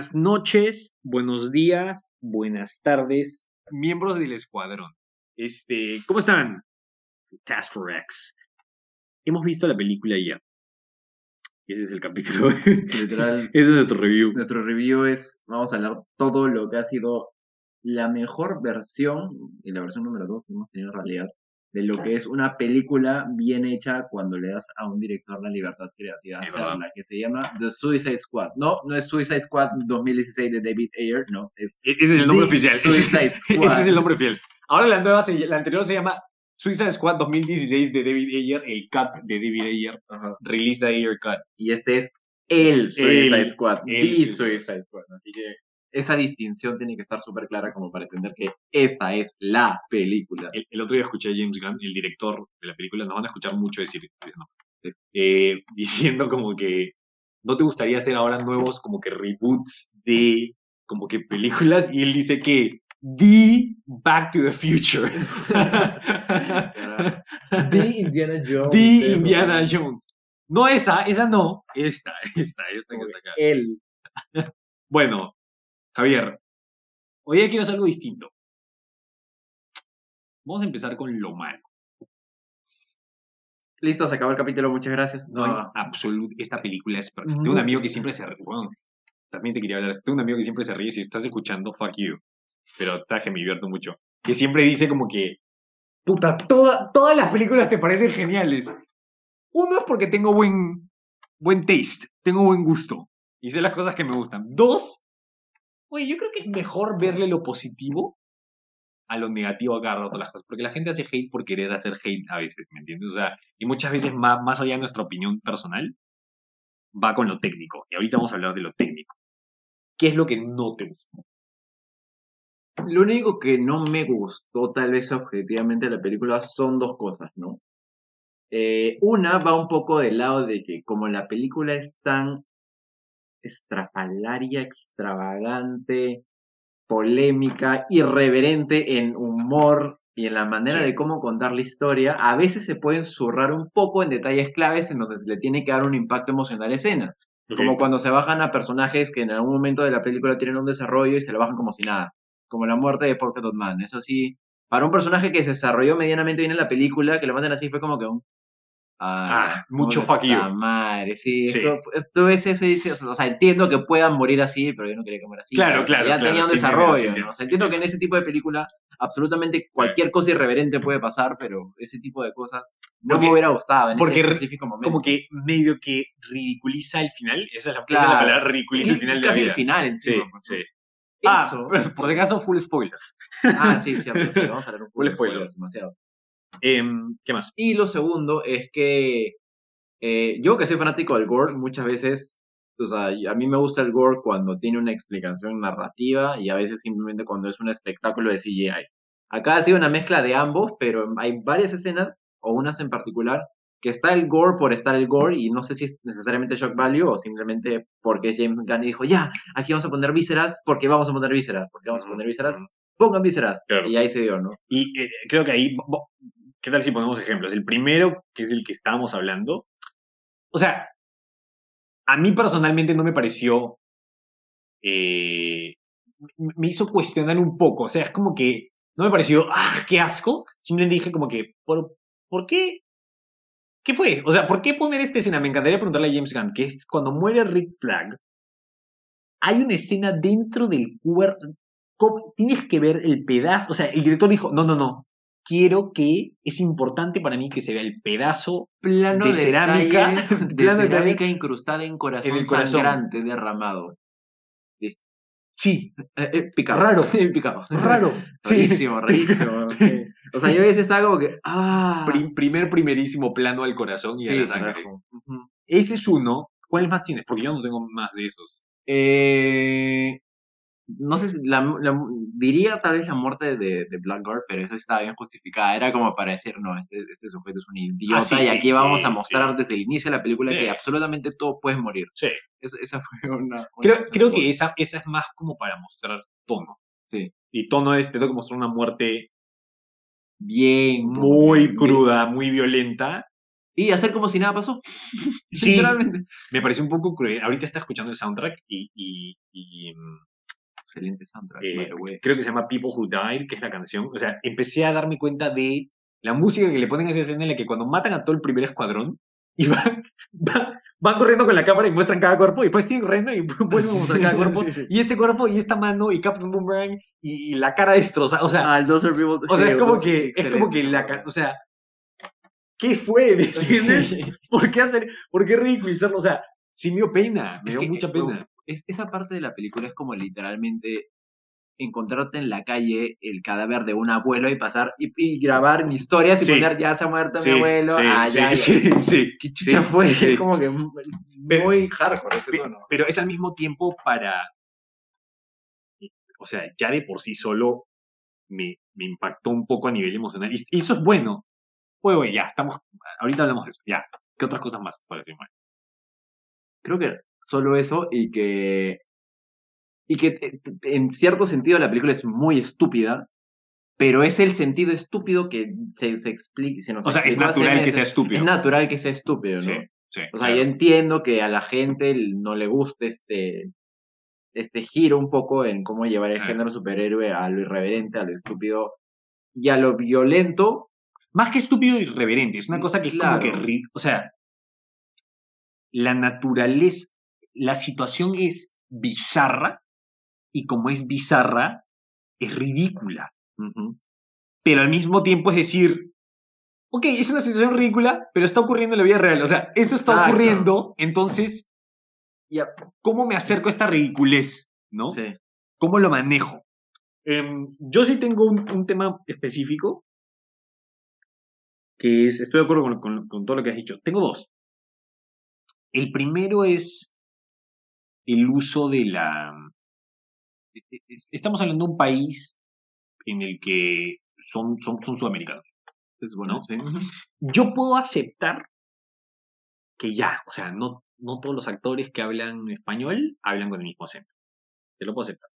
Buenas noches, buenos días, buenas tardes, miembros del escuadrón. Este, ¿cómo están? Task for X. Hemos visto la película ya. Ese es el capítulo. Literal, Ese es nuestro review. nuestro review es, vamos a hablar todo lo que ha sido la mejor versión, y la versión número dos que hemos tenido en realidad, de lo que es una película bien hecha cuando le das a un director la libertad creativa hacerla, que se llama The Suicide Squad. No, no es Suicide Squad 2016 de David Ayer, no, es E- Ese es el nombre The oficial. Suicide Squad. Ese es el nombre fiel. Ahora la nueva, se- la anterior se llama Suicide Squad 2016 de David Ayer, el cut de David Ayer, release de Ayer cut. y este es el Suicide El- Squad, el The Suicide Squad. Así que esa distinción tiene que estar súper clara como para entender que esta es la película. El, el otro día escuché a James Gunn, el director de la película, nos van a escuchar mucho decir, no, eh, diciendo como que no te gustaría hacer ahora nuevos como que reboots de como que películas y él dice que The Back to the Future. The Indiana Jones. The Indiana Jones. No esa, esa no, esta, esta, esta que está acá. Él. Bueno, Javier, hoy día quiero hacer algo distinto. Vamos a empezar con lo malo. Listo, se acabó el capítulo, muchas gracias. No hay No, absoluto. Esta película es perfecta. Tengo un amigo que siempre se ríe. Bueno, también te quería hablar. Tengo un amigo que siempre se ríe. Si estás escuchando, fuck you. Pero que me divierto mucho. Que siempre dice como que. Puta, toda- todas las películas te parecen geniales. Uno es porque tengo buen, buen taste. Tengo buen gusto. Y sé las cosas que me gustan. Dos, oye, yo creo que es mejor verle lo positivo a lo negativo a cada rato las cosas. Porque la gente hace hate por querer hacer hate a veces, ¿me entiendes? O sea, y muchas veces más, más allá de nuestra opinión personal, va con lo técnico. Y ahorita vamos a hablar de lo técnico. ¿Qué es lo que no te gustó? Lo único que no me gustó, tal vez objetivamente, de la película son dos cosas, ¿no? Eh, una va un poco del lado de que, como la película es tan estrafalaria, extravagante, polémica, irreverente en humor y en la manera Sí. de cómo contar la historia, a veces se pueden zurrar un poco en detalles claves en donde se le tiene que dar un impacto emocional a la escena. Como cuando se bajan a personajes que en algún momento de la película tienen un desarrollo y se lo bajan como si nada. Como la muerte de Polka Dot Man. Eso sí, para un personaje que se desarrolló medianamente bien en la película, que lo manden así fue como que un... Ah, mucho fuck you. madre, sí. Sí. Esto, esto ves eso y dices, o sea, entiendo que puedan morir así, pero yo no quería que muera así. Claro, claro, Ya claro, tenía un desarrollo. ¿no? O sea, entiendo que en ese tipo de película absolutamente cualquier cosa irreverente puede pasar, pero ese tipo de cosas no Porque- me hubiera gustado en porque ese específico momento. Como que medio que ridiculiza el final. Esa es la, es la Claro. palabra, ridiculiza el final de la casi vida. el final Sí, encima. pues. Ah, Eso. por si acaso, full spoilers. Ah, sí, cierto, sí, vamos a hablar un Full spoilers. spoilers, demasiado. Em, ¿Qué más? Y lo segundo es que eh, yo que soy fanático del gore, muchas veces, o sea, a mí me gusta el gore cuando tiene una explicación narrativa y a veces simplemente cuando es un espectáculo de CGI. Acá ha sido una mezcla de ambos, pero hay varias escenas, o unas en particular, que está el gore por estar el gore y no sé si es necesariamente shock value o simplemente porque es James Gunn dijo, ya, aquí vamos a poner vísceras porque vamos a poner vísceras, porque vamos a poner vísceras, pongan vísceras. Claro. Y ahí se dio, ¿no? Y eh, creo que ahí, ¿qué tal si ponemos ejemplos? El primero, que es el que estábamos hablando, o sea, a mí personalmente no me pareció, eh, me hizo cuestionar un poco, o sea, es como que no me pareció, ah, qué asco, simplemente dije como que, ¿por, ¿por qué? ¿Qué fue? O sea, ¿por qué poner esta escena? Me encantaría preguntarle a James Gunn, que es cuando muere Rick Flag, hay una escena dentro del cuerpo, tienes que ver el pedazo, o sea, el director dijo, no, no, no, quiero que, es importante para mí que se vea el pedazo Plano De cerámica, detalle de plano de cerámica incrustada en corazón, En el corazón. sangrante derramado. Sí, Eh, eh, picado. Raro. picado. raro. Sí. Rarísimo, rarísimo. O sea, yo a veces estaba como que. Ah. Prim- primer, primerísimo plano al corazón y a la sangre. Ese es uno. ¿Cuáles más tienes? Porque yo no tengo más de esos. Eh, no sé si la, la- diría tal vez la muerte de, de Blackguard, pero eso estaba bien justificada. Era como para decir, no, este, este sujeto es un idiota Ah, sí, y sí, aquí vamos sí, a mostrar desde el inicio de la película que absolutamente todo puede morir. Sí. Esa fue una. una Creo, creo que esa, esa es más como para mostrar tono. Sí. Y tono es, te tengo que mostrar una muerte Bien. muy bien, cruda, muy violenta. Y hacer como si nada pasó. Sí. Literalmente. Me pareció un poco cruel. Ahorita está escuchando el soundtrack y, y- y, mm, Excelente soundtrack, eh, by creo que se llama People Who Died, que es la canción. O sea, empecé a darme cuenta de la música que le ponen a esa escena en la que cuando matan a todo el primer escuadrón y van, van, van corriendo con la cámara y muestran cada cuerpo y después siguen corriendo y vuelven a mostrar cada cuerpo. Sí, sí. Y este cuerpo y esta mano y Captain Boomerang y, y la cara destrozada. O sea, Ah, Dozer People. o sea es como que, es como que la, o sea, ¿qué fue? ¿Me entiendes? ¿Por qué hacer, por qué ridiculizarlo? O sea, sí me dio pena, me Es dio que, mucha eh, pena. Es- esa parte de la película es como literalmente encontrarte en la calle el cadáver de un abuelo y pasar y, y grabar mis historias y Sí. poner ya se ha muerto Sí, mi abuelo. sí, ah, sí, ya, ya. sí, sí. ¿Qué chucha fue? Es como que muy Pero- hardcore ese Pe- tono. Pero es al mismo tiempo para. O sea, ya de por sí solo me, me impactó un poco a nivel emocional. Y, y eso es bueno. Pues, güey, ya, estamos. Ahorita hablamos de eso. Ya. ¿Qué otras cosas más para firmar? Creo que solo eso y que. Y que en cierto sentido la película es muy estúpida, pero es el sentido estúpido que se, se explica. se nos O sea, es natural que sea estúpido. Es natural que sea estúpido, ¿no? Sí, sí. O sea, claro. yo entiendo que a la gente no le guste este, este giro un poco en cómo llevar el Claro. género superhéroe a lo irreverente, a lo estúpido y a lo violento. Más que estúpido irreverente. Es una cosa que es como que. Claro. O sea. La naturaleza. La situación es bizarra. Y como es bizarra, es ridícula. pero al mismo tiempo es decir, ok, es una situación ridícula, pero está ocurriendo en la vida real. O sea, eso está ocurriendo, entonces, ¿cómo me acerco a esta ridiculez? ¿No? sí. ¿Cómo lo manejo? Em, yo sí tengo un, un tema específico, que es, estoy de acuerdo con, con- con todo lo que has dicho. Tengo dos. El primero es el uso de la... e- e- es- Estamos hablando de un país en el que son, son, son sudamericanos. Es bueno, ¿no? sí. Yo puedo aceptar que ya, o sea, no, no todos los actores que hablan español hablan con el mismo acento. Te lo puedo aceptar.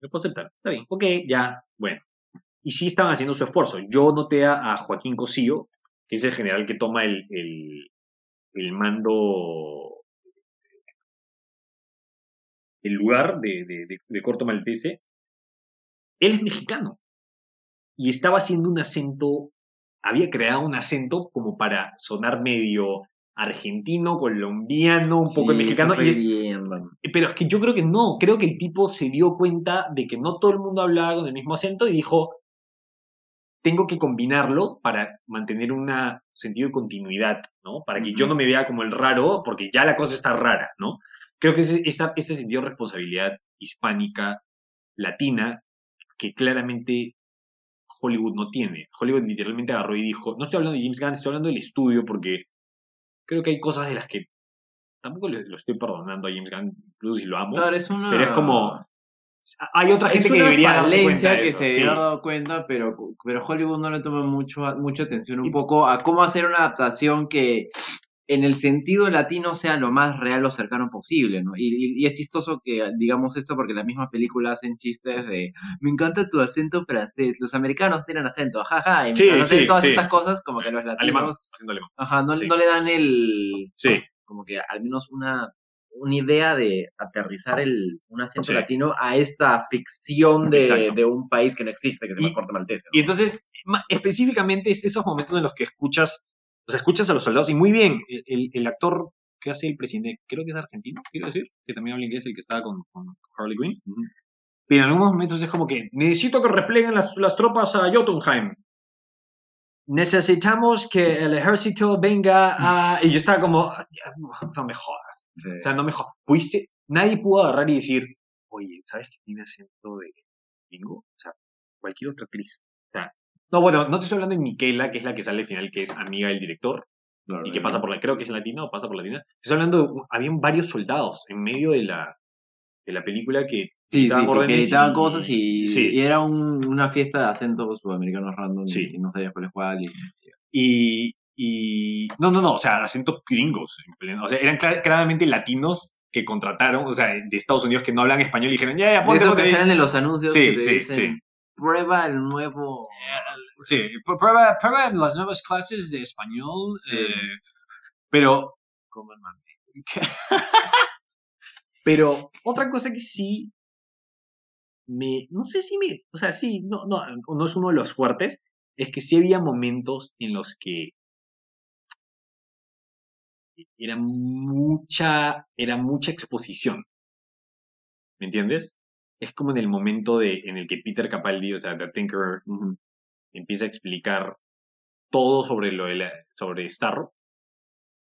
Te lo puedo aceptar. Está bien. Ok, ya, bueno. Y sí estaban haciendo su esfuerzo. Yo noté a, a Joaquín Cosío, que es el general que toma el, el, el mando, el lugar de, de, de- de Corto Maltese. Él es mexicano. Y estaba haciendo un acento, había creado un acento como para sonar medio argentino, colombiano, un poco Sí, mexicano. y es- bien, pero es que yo creo que no, creo que el tipo se dio cuenta de que no todo el mundo hablaba con el mismo acento y dijo, tengo que combinarlo para mantener un sentido de continuidad, ¿no? Para que yo no me vea como el raro, porque ya la cosa está rara, ¿no? Creo que ese, esa, ese sentido de responsabilidad hispánica, latina, que claramente Hollywood no tiene. Hollywood literalmente agarró y dijo, no estoy hablando de James Gunn, estoy hablando del estudio, porque creo que hay cosas de las que tampoco le- lo estoy perdonando a James Gunn, incluso si lo amo. Claro, es una... Pero es como, hay otra gente es que debería darse cuenta de que eso, se sí. haber dado cuenta, pero, pero Hollywood no le toma mucho, mucha atención un poco a cómo hacer una adaptación que en el sentido latino sea lo más real o cercano posible, ¿no? Y, y- es chistoso que digamos esto porque las mismas películas hacen chistes de me encanta tu acento francés, los americanos tienen acento, jaja, y Sí, sí, todas sí. estas cosas como que los latinos, Alemán, alemán. ajá, no, no le dan el, Sí. como que al menos una, una idea de aterrizar el, un acento latino a esta ficción de, de un país que no existe, que se llama Corte Maltese. ¿no? Y entonces, específicamente es esos momentos en los que escuchas, o sea, escuchas a los soldados y muy bien, el, el- actor que hace el presidente, creo que es argentino, quiero decir, que también habla inglés, el que estaba con, con Harley Quinn. Ujú. Pero en algunos momentos es como que necesito que repleguen las, las tropas a Jotunheim. Necesitamos que el ejército venga a... Y yo estaba como, "Ah, no me jodas. Sí. O sea, no me jodas. Pudiste- nadie pudo agarrar y decir, oye, ¿sabes que tiene acento de gringo? O sea, cualquier otra actriz. O sea, no, bueno, no te estoy hablando de Miquela, que es la que sale al final, que es amiga del director, y que pasa por la, creo que es latina o pasa por latina. Estoy hablando de, habían varios soldados en medio de la, de la película que Sí, sí, gritaban que órdenes gritaban y- cosas y, sí. y era un- una fiesta de acentos sudamericanos random Sí. y no sabías cuál es cuál. Y, Y, no, no, no, o sea, acentos gringos. en pleno- o sea, eran cla- claramente latinos que contrataron, o sea, de Estados Unidos que no hablan español y dijeron, ya, ya, de ponte, eso que ahí". salen en los anuncios Sí, que te sí, dicen, sí. Prueba el nuevo Sí, pr- prueba, prueba las nuevas clases de español. Sí. eh, pero. coman pero otra cosa que sí. Me. No sé si me. O sea, sí, no, no, no es uno de los fuertes. Es que sí había momentos en los que. Era mucha. Era mucha exposición. ¿Me entiendes? Es como en el momento de, en el que Peter Capaldi, o sea, The Thinker, Ujú. empieza a explicar todo sobre lo de la- sobre Starro.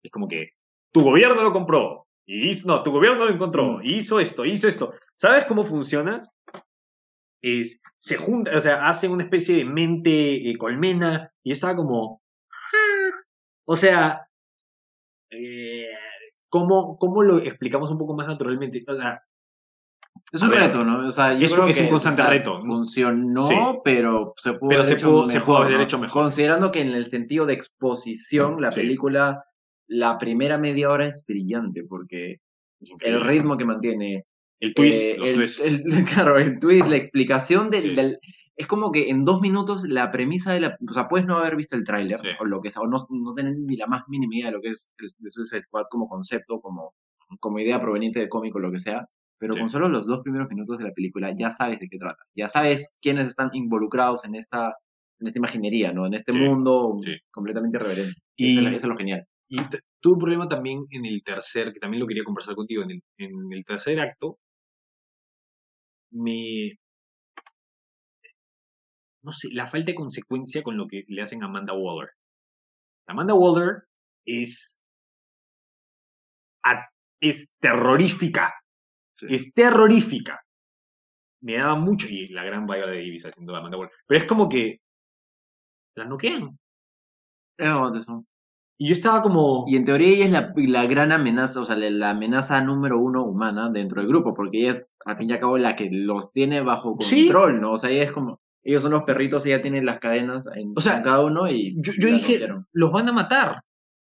Es como que tu gobierno lo compró. Y hizo, no, tu gobierno lo encontró. Hizo esto, hizo esto. ¿Sabes cómo funciona? Es, se junta, o sea, hace una especie de mente eh, colmena. Y estaba como. "Ah". O sea. eh, ¿cómo, ¿Cómo lo explicamos un poco más naturalmente? O sea, Es un ver, reto, ¿no? O sea, yo es un- creo es un que, constante o sea, reto. Funcionó, Sí. pero se pudo Pero haber se hecho pudo- se pudo mejor, haber ¿no? hecho mejor. Considerando que en el sentido de exposición, la Sí. película, la primera media hora es brillante, porque es el ritmo que mantiene, El twist, eh, los el, twists. el- claro, el twist, la explicación del, Sí. del- Es como que en dos minutos la premisa de la... O sea, puedes no haber visto el tráiler Sí. o lo que sea, o no, no tener ni la más mínima idea de lo que es el de Suicide Squad como concepto, como, como idea proveniente de cómico, lo que sea. Pero Sí. con solo los dos primeros minutos de la película ya sabes de qué trata. Ya sabes quiénes están involucrados en esta, en esta imaginería, ¿no? En este Sí, mundo completamente irreverente. Y- eso, es, lo- eso es lo genial. Y tuve un problema también en el tercer, que también lo quería conversar contigo, en el, en el tercer acto, me... No sé, la falta de consecuencia con lo que le hacen a Amanda Waller. Amanda Waller es... a- es terrorífica. Sí. Es terrorífica. Me daba mucho, y la gran Viola Davis haciendo a Amanda Waller. Pero es como que la noquean. Eso. Y yo estaba como... Y en teoría ella es la, la gran amenaza, o sea, la, amenaza número uno humana dentro del grupo, porque ella es, al fin y al cabo, la que los tiene bajo Sí. control, ¿no? O sea, ella es como, ellos son los perritos, ella tiene las cadenas en, O sea, en cada uno y yo, yo dije, los van a matar.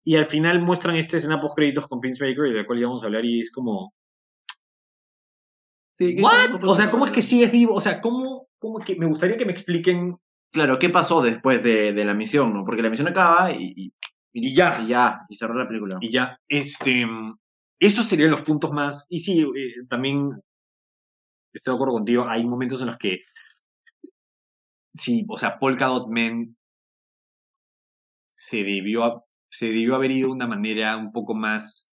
Y al final muestran esta escena post créditos con Prince Baker, de la cual ya vamos a hablar, y es como, Sí, ¿qué- ¿what? cómo- O sea, ¿cómo es que sigues vivo? O sea, ¿cómo, cómo que me gustaría que me expliquen? Claro, ¿qué pasó después de, de la misión, no? Porque la misión acaba y, y, Y ya. y ya, y cerró la película. Y ya, este, esos serían los puntos más, y sí, eh, también estoy de acuerdo contigo, hay momentos en los que, sí, o sea, Polka Dot Man se debió, a- se debió haber ido de una manera un poco más...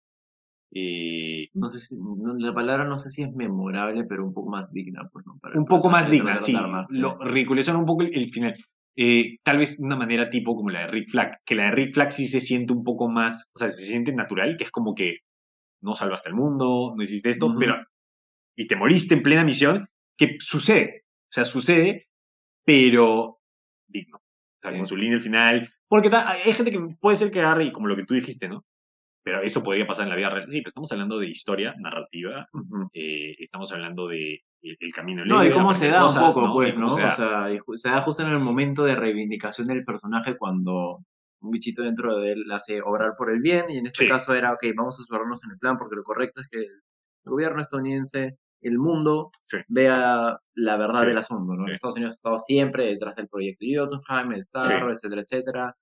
eh, No sé si, no- la palabra no sé si es memorable, pero un poco más digna, pues, ¿no? Para- un para poco más digna, sí. de armarse. Lo ridiculizaron un poco el, el final. Eh, tal vez una manera tipo como la de Rick Flag, que la de Rick Flag sí se siente un poco más, o sea, se siente natural, que es como que no salvaste al mundo, no hiciste esto, Ujú. pero y te moriste en plena misión, que sucede, o sea, sucede, pero digno. O sea, Sí. con su línea al final, porque ta- hay gente que puede ser que agarre, y como lo que tú dijiste, ¿no? Pero eso podría pasar en la vida real. Sí, pero estamos hablando de historia, narrativa, Ujú. eh, estamos hablando de el, el camino No, y cómo se da un poco, pues, ¿no? se da. O sea, se da justo en el momento de reivindicación del personaje cuando un bichito dentro de él hace obrar por el bien, y en este Sí. caso era, ok, vamos a subarnos en el plan, porque lo correcto es que el gobierno estadounidense, el mundo, Sí. vea la verdad Sí. del asunto, ¿no? Estados Unidos ha estado siempre detrás del proyecto Jotunheim, el Starro, etcétera, etcétera.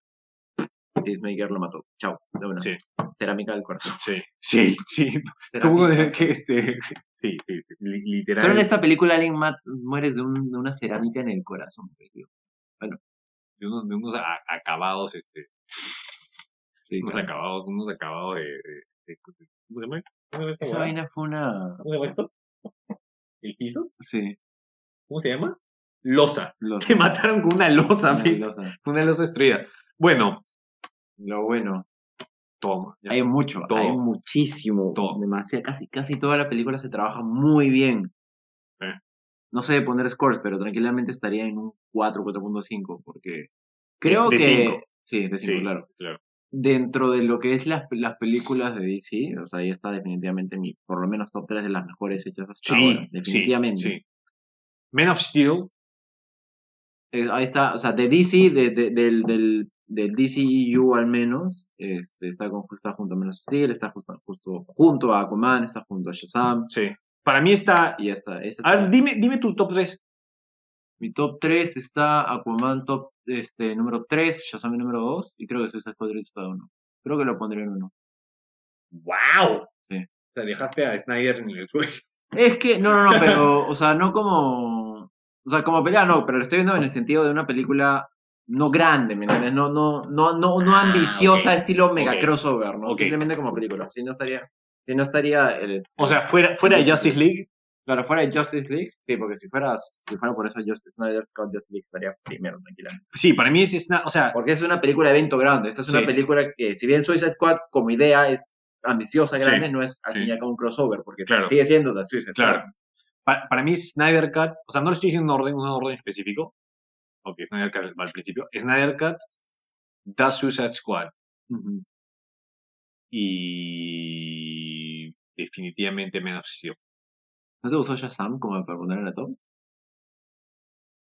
Peacemaker lo mató. Chao, de una. Sí. Cerámica del corazón. Sí, sí, sí. ¿Cómo de que este, sí, sí, sí, li- literal. Solo en esta película alguien muere de, un- de una cerámica en el corazón. pues, tío. de unos, de unos a- acabados, este, Sí, unos claro. acabados, unos acabados de, de- de- ¿cómo se llama? ¿Cómo se llama esta Esa vaina fue una... ¿Cómo se llama esto? ¿El piso? Sí, ¿Cómo se llama? Losa. lo, Te mataron con una losa, una ¿ves? losa. Una losa destruida. Bueno, Lo bueno, hay mucho, Todo. hay muchísimo, Todo. demasiado, casi, casi toda la película se trabaja muy bien. Sí. No sé poner scores, pero tranquilamente estaría en un 4, 4.5, porque creo de que... cinco. Sí, de 5, Sí, claro. claro. Dentro de lo que es las, las películas de DC, o sea, ahí está definitivamente mi, por lo menos top 3 de las mejores hechas hasta Sí, ahora, sí, definitivamente. sí. Man of Steel, Eh, ahí está, o sea, de DC, de, de- del, del, del DCEU al menos, este, está, con, está junto a Man of Steel, está justo, justo junto a Aquaman, está junto a Shazam, sí. Para mí está... y esta, esta A ver, está- dime, dime tu top 3. Mi top 3 está Aquaman top este, número 3, Shazam número 2 y creo que Suicide Squad está 1. Creo que lo pondré en 1. ¡Wow! Sí. O sea, dejaste a Snyder en el suelo. Es que, no, no, no, pero, o sea, no como. O sea, como pelea, no, pero lo estoy viendo en el sentido de una película no grande, ¿me entiendes? No, no, no, no, no Ah, ambiciosa, estilo mega crossover, ¿no? Simplemente como película. Si no estaría. Si no estaría el. O sea, fuera, fuera de Justice League, Claro, fuera de Justice League, sí, porque si fuera, si fuera por eso Justice Snyder Scott Justice League estaría primero, tranquilamente. sí, para mí es, Sna- o sea, Porque es una película de evento grande. Esta es Sí. una película que, si bien Suicide Squad como idea es ambiciosa, Sí, grande, no es al sí. fin y un crossover, porque Claro. sigue siendo la Suicide Claro. Para mí Snyder Cut, o sea, no lo estoy diciendo en orden, un orden específico, ok, Snyder Cut va al principio, Snyder Cut, The Suicide Squad, y definitivamente Man of Steel. ¿No te gustó Shazam como para poner en la top?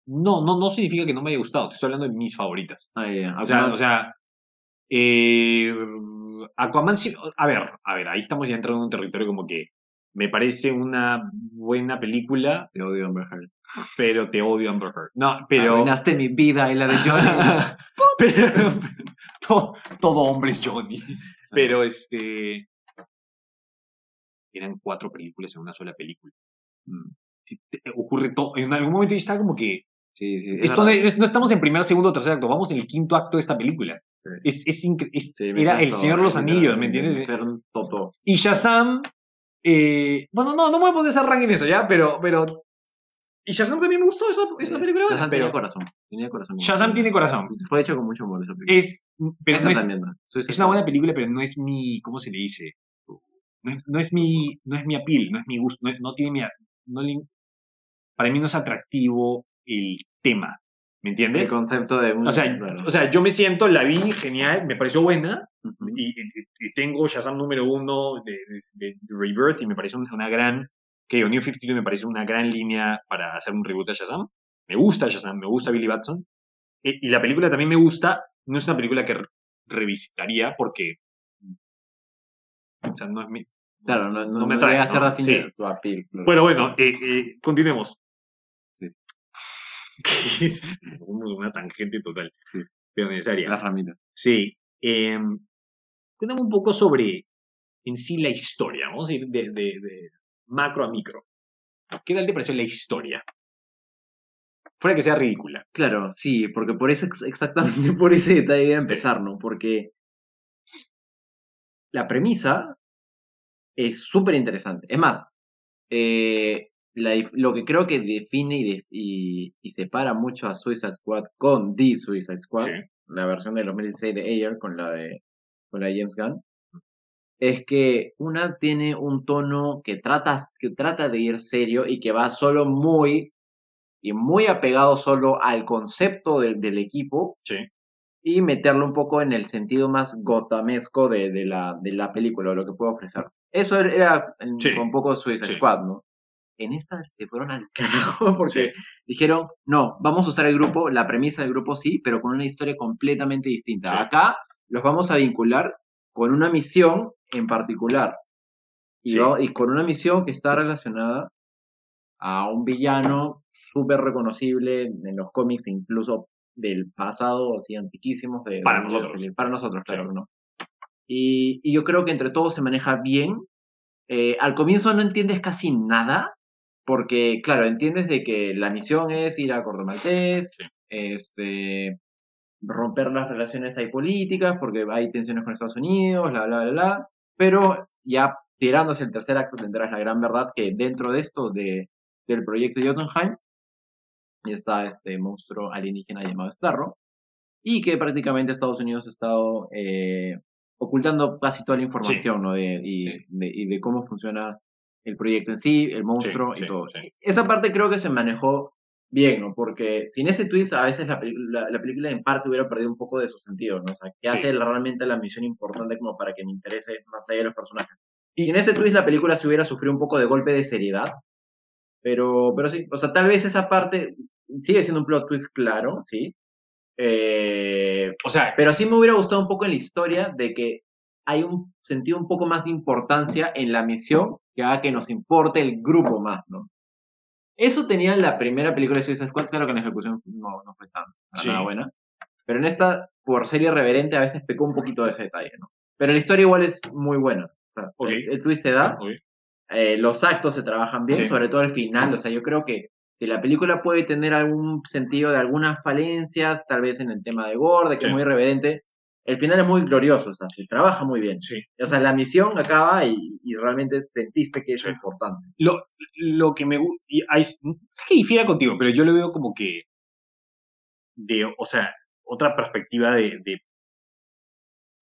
No, no, no significa que no me haya gustado, te estoy hablando de mis favoritas. Ah, ya. O sea, o sea eh, Aquaman, sí- a ver, a ver, ahí estamos ya entrando en un territorio como que me parece una buena película, Te odio, Amber Heard. pero te odio Amber Heard. No, pero... Arruinaste mi vida y la de Johnny. pero todo, todo hombre es Johnny. Pero este. Eran cuatro películas en una sola película. Mm, Sí, ocurre todo. En algún momento yo estaba como que. Sí, sí. es Esto es- no estamos en primer, segundo, tercer acto. Vamos en el quinto acto de esta película. Es, es era El cansó, Señor de los Anillos, ¿me entiendes? Toto. Y Shazam. Eh, bueno, no, no ese ranking en eso ya, pero. pero y Shazam también me gustó, esa, esa película. buena, Shazam pero tenía corazón. Corazón. Shazam tiene corazón. Fue hecho con mucho amor esa película. Es, pero Esa no es, es una buena película, pero no es mi, ¿cómo se le dice? No es, no es mi, no es mi appeal, no es mi gusto, no, es- no tiene mi, a- no le- para mí no es atractivo el tema, ¿me El entiendes? concepto de un. O sea, claro. o sea, yo me siento, la vi genial, me pareció buena, Ujú. y, y- y tengo Shazam número uno de, de- de Rebirth y me parece una, gran, que New 52 me parece una gran línea para hacer un reboot a Shazam. Me gusta Shazam, me gusta Billy Batson. Y, y la película también me gusta, no es una película que re- revisitaría porque... O sea, no es mi... Claro, no, no, no me atrae, ¿no? la fin Sí. tu appeal. claro. Bueno, bueno, eh, eh, continuemos. Sí. una tangente total. Sí. Pero necesaria. Las ramitas. Sí. Eh, cuéntame un poco sobre en sí la historia. Vamos a ir de, de- de macro a micro. ¿Qué tal te pareció la historia? Fuera que sea ridícula. Claro, sí, porque por eso, ex- exactamente por ese detalle a empezar, ¿no? Porque la premisa es súper interesante. Es más, eh, la lo que creo que define y, de- y, y separa mucho a Suicide Squad con The Suicide Squad, Sí. la versión de 2016 de Ayer con la de, con la de James Gunn, es que una tiene un tono que trata, que trata de ir serio y que va solo muy y muy apegado solo al concepto del- del equipo Sí. y meterlo un poco en el sentido más gotamesco de, de la, de la película, o lo que puede ofrecer. Eso era- Sí. un poco Suicide Sí. Squad, ¿no? En esta se fueron al carajo porque Sí. dijeron, no, vamos a usar el grupo, la premisa del grupo sí, pero con una historia completamente distinta. Sí. Acá los vamos a vincular con una misión en particular. Y, Sí. va- y con una misión que está relacionada a un villano súper reconocible en los cómics, incluso del pasado, así antiquísimos. De, Para de- nosotros. Para nosotros, claro, ¿no? Y, y yo creo que entre todos se maneja bien. Eh, al comienzo no entiendes casi nada, porque, claro, entiendes de que la misión es ir a Maltés, Sí. este, romper las relaciones ahí políticas, porque hay tensiones con Estados Unidos, bla, bla, bla, bla. Pero ya tirándose el tercer acto tendrás la gran verdad que dentro de esto, de, del proyecto Jotunheim, está este monstruo alienígena llamado Starro, y que prácticamente Estados Unidos ha estado eh, ocultando casi toda la información, ¿no? De, y, Sí. de, y de cómo funciona el proyecto en sí, el monstruo sí, y todo. sí. Esa parte creo que se manejó bien, ¿no? Porque sin ese twist a veces la, la, la película en parte hubiera perdido un poco de su sentido, ¿no? O sea, que Sí. hace realmente la misión importante como para que me interese más allá de los personajes. Y- Sin ese twist la película se hubiera sufrido un poco de golpe de seriedad, pero, pero sí, o sea, tal vez esa parte sigue siendo un plot twist claro, sí. Eh, O sea, pero sí me hubiera gustado un poco en la historia de que hay un sentido un poco más de importancia en la misión que haga que nos importe el grupo más, ¿no? Eso tenía en la primera película de Suicide Squad, claro que la ejecución no, no fue tan Sí. nada buena. Pero en esta, por ser irreverente, a veces pecó un poquito de ese detalle, ¿no? Pero la historia igual es muy buena. O sea, Ok. el, el twist se da, eh, los actos se trabajan bien, Sí. sobre todo el final. O sea, yo creo que si la película puede tener algún sentido de algunas falencias, tal vez en el tema de Gore, de que Sí. es muy irreverente, el final es muy glorioso, o sea, se trabaja muy bien. Sí. O sea, la misión acaba y, y realmente sentiste que es Sí. importante. Lo, lo que me gusta. Es que difiera contigo, pero yo lo veo como que. De, o sea, otra perspectiva de. de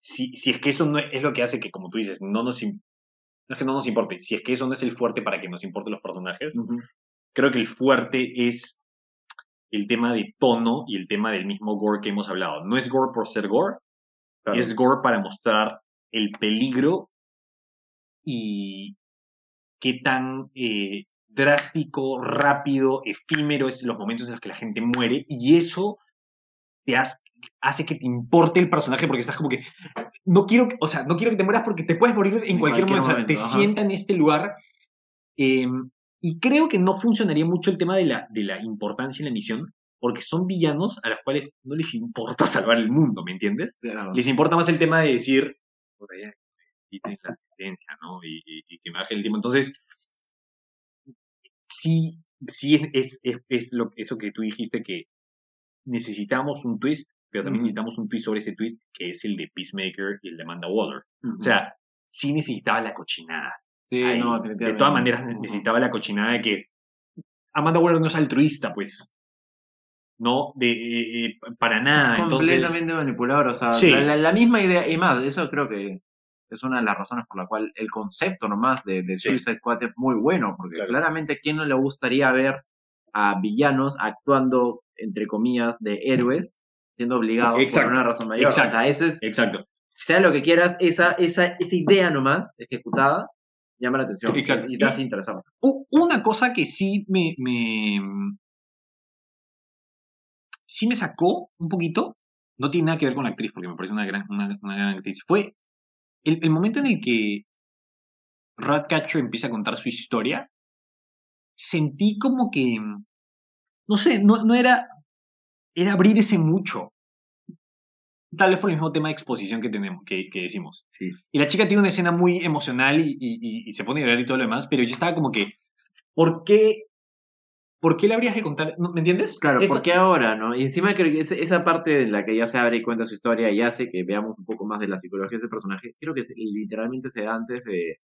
si, si es que eso no es lo que hace que, como tú dices, no nos. No es que no nos importe. Si es que eso no es el fuerte para que nos importen los personajes, Ujú. creo que el fuerte es el tema de tono y el tema del mismo gore que hemos hablado. No es gore por ser gore, Claro. es gore para mostrar el peligro y qué tan eh, drástico, rápido, efímero es los momentos en los que la gente muere y eso te hace, hace que te importe el personaje porque estás como que no quiero, que- o sea, no quiero que te mueras porque te puedes morir en, En cualquier, cualquier momento, o sea, te momento, ajá. sienta en este lugar eh, y creo que no funcionaría mucho el tema de la, de la importancia en la misión porque son villanos a los cuales no les importa salvar el mundo, ¿me entiendes? Claro. les importa más el tema de decir, por allá, quiten la sentencia, ¿no? Y, y- y que me baje el tiempo. Entonces, sí, sí es, es, es- lo, eso que tú dijiste que necesitamos un twist, pero también Ujú. necesitamos un twist sobre ese twist que es el de Peacemaker y el de Amanda Waller. Ujú. O sea, sí necesitaba la cochinada. Sí, ahí. no, de todas maneras necesitaba la cochinada de que Amanda Waller no es altruista, pues. No, de, eh, para nada. Entonces, completamente manipulador. O sea, Sí. la, misma idea, y más, eso creo que es una de las razones por la cual el concepto nomás de, de Sí. Suicide Squad es muy bueno, porque Claro. claramente, ¿quién no le gustaría ver a villanos actuando, entre comillas, de héroes, siendo obligados Exacto. por una razón mayor? Exacto. O sea, eso es, exacto. sea lo que quieras, esa, esa, esa idea nomás, ejecutada, llama la atención. Exacto. Y te hace interesante. Una cosa que sí me, me. Sí me sacó un poquito. No tiene nada que ver con la actriz, porque me parece una gran, una, una gran actriz. Fue el, el momento en el que Ratcatcher empieza a contar su historia. Sentí como que. No sé, no, no era. Era abrirse mucho. Tal vez por el mismo tema de exposición que tenemos, que, que decimos. Sí. Y la chica tiene una escena muy emocional y, y- y- y se pone a llorar y todo lo demás, pero yo estaba como que, ¿por qué? ¿Por qué le habrías de contar? ¿No- ¿Me entiendes? Claro, Eso- porque ahora, ¿no? Y encima creo que esa parte en la que ya se abre y cuenta su historia y hace que veamos un poco más de la psicología de ese personaje, creo que literalmente se da antes de,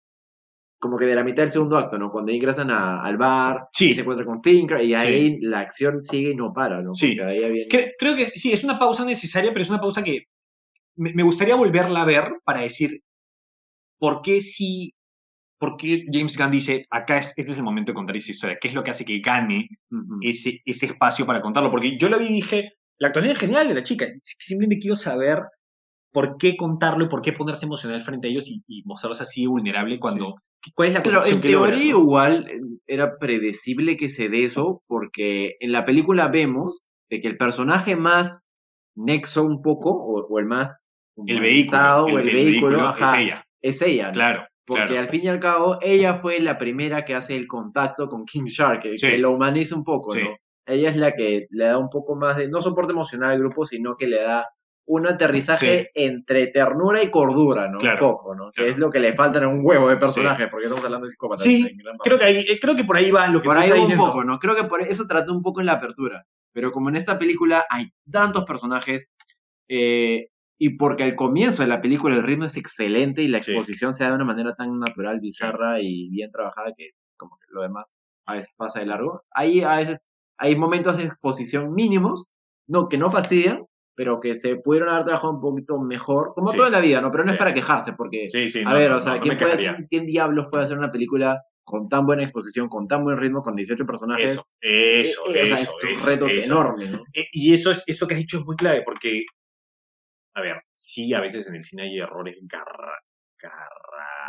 como que de la mitad del segundo acto, ¿no? Cuando ingresan a- al bar Sí. y se encuentra con Tinker y ahí la acción sigue y no para, ¿no? Sí. Ahí viene... Cre- creo que sí, es una pausa necesaria, pero es una pausa que me, me gustaría volverla a ver para decir por qué sí, por qué James Gunn dice, acá es, este es el momento de contar esa historia, qué es lo que hace que gane ese, ese espacio para contarlo. Porque yo lo vi y dije, la actuación es genial de la chica. Simplemente quiero saber por qué contarlo y por qué ponerse emocional frente a ellos y, y mostrarlos así vulnerable cuando... ¿Cuál es la conexión en que logras, teoría no? igual eh, era predecible que se dé eso, porque en la película vemos de que el personaje más nexo un poco, o, o el más El vehículo, humanizado, o el, el vehículo, ajá, es ella. es ella, ¿no? Claro, Porque claro. al fin y al cabo, ella fue la primera que hace el contacto con King Shark, que, Sí. que lo humaniza un poco, Sí. ¿no? Ella es la que le da un poco más de, no soporte emocional al grupo, sino que le da un aterrizaje entre ternura y cordura, ¿no? Claro, Un poco, ¿no? Que es lo que le falta en un huevo de personaje, porque estamos hablando de psicópatas. Sí. Creo que, ahí, eh, creo que por ahí va lo que Por ahí va un poco, ¿no? Creo que por eso trató un poco en la apertura. Pero como en esta película hay tantos personajes, eh, y porque al comienzo de la película el ritmo es excelente y la Sí. exposición se da de una manera tan natural, bizarra y bien trabajada que como que lo demás a veces pasa de largo. Hay a veces hay momentos de exposición mínimos, no que no fastidian, pero que se pudieron haber trabajado un poquito mejor, como Sí. todo en la vida, ¿no? Pero no Sí. es para quejarse, porque Sí, sí, a no, ver, no, o sea, no, ¿quién, puede- quejaría. quién- quién diablos puede hacer una película con tan buena exposición, con tan buen ritmo, con 18 personajes? Eso, eso, Eh, o sea, eso, es un eso, reto eso. enorme, ¿no? Eh, Y eso, es, eso que has dicho es muy clave, porque, a ver, sí, a veces en el cine hay errores garra,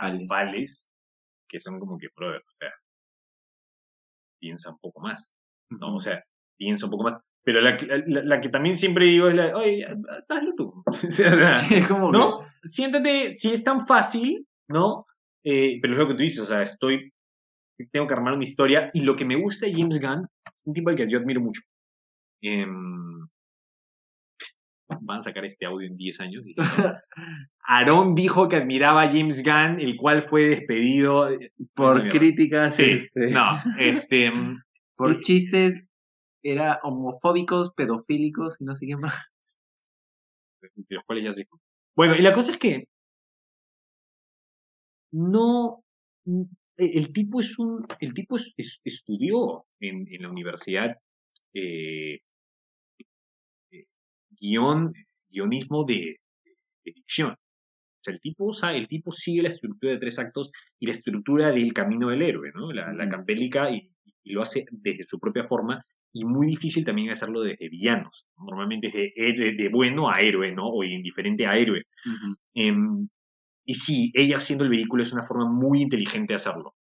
garrafales que son como que, brother, o sea, piensa un poco más, ¿no? O sea, piensa un poco más. Pero la, que- la, la que también siempre digo es la, oye, hazlo tú. O sea, Sí, como que- ¿no? Siéntate, si es tan fácil, ¿no? Eh, pero es lo que tú dices, o sea, estoy tengo que armar una historia. Y lo que me gusta de James Gunn, un tipo al que yo admiro mucho. Em, van a sacar este audio en 10 años. y- Aaron dijo que admiraba a James Gunn, el cual fue despedido. Por Coño. críticas, Sí, este, no, este. por chistes, era homofóbicos, pedofílicos y no sé qué más. de los cuales ya se dijo. Bueno, y la cosa es que no mm, e- el tipo es un el tipo es- es- estudió en, en la universidad eh, eh, guion guionismo de, de ficción o sea el tipo usa el tipo sigue la estructura de tres actos y la estructura del camino del héroe no la, la campélica y, y lo hace desde su propia forma y muy difícil también hacerlo desde villanos. Normalmente es de, de- de bueno a héroe, ¿no? O indiferente a héroe. Em, y sí, ella siendo el vehículo es una forma muy inteligente de hacerlo.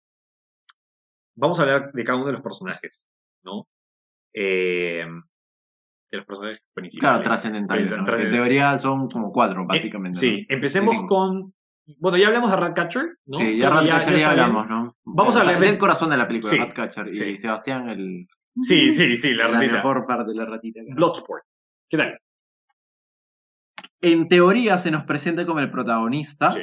Vamos a hablar de cada uno de los personajes, ¿no? Em, de los personajes principales. Claro, trascendentales. En teoría son como cuatro, Eh, básicamente. sí, empecemos con... Bueno, ya hablamos de Ratcatcher, ¿no? Sí, ya Ratcatcher ya, hablamos, ¿no? Vamos a O sea, hablar es de- el corazón de la película, Sí, Ratcatcher. Y sí. Sebastián, el, Sí, sí, sí, la la ratita. mejor parte de la ratita. claro. Bloodsport. ¿Qué tal? En teoría se nos presenta como el protagonista, Sí.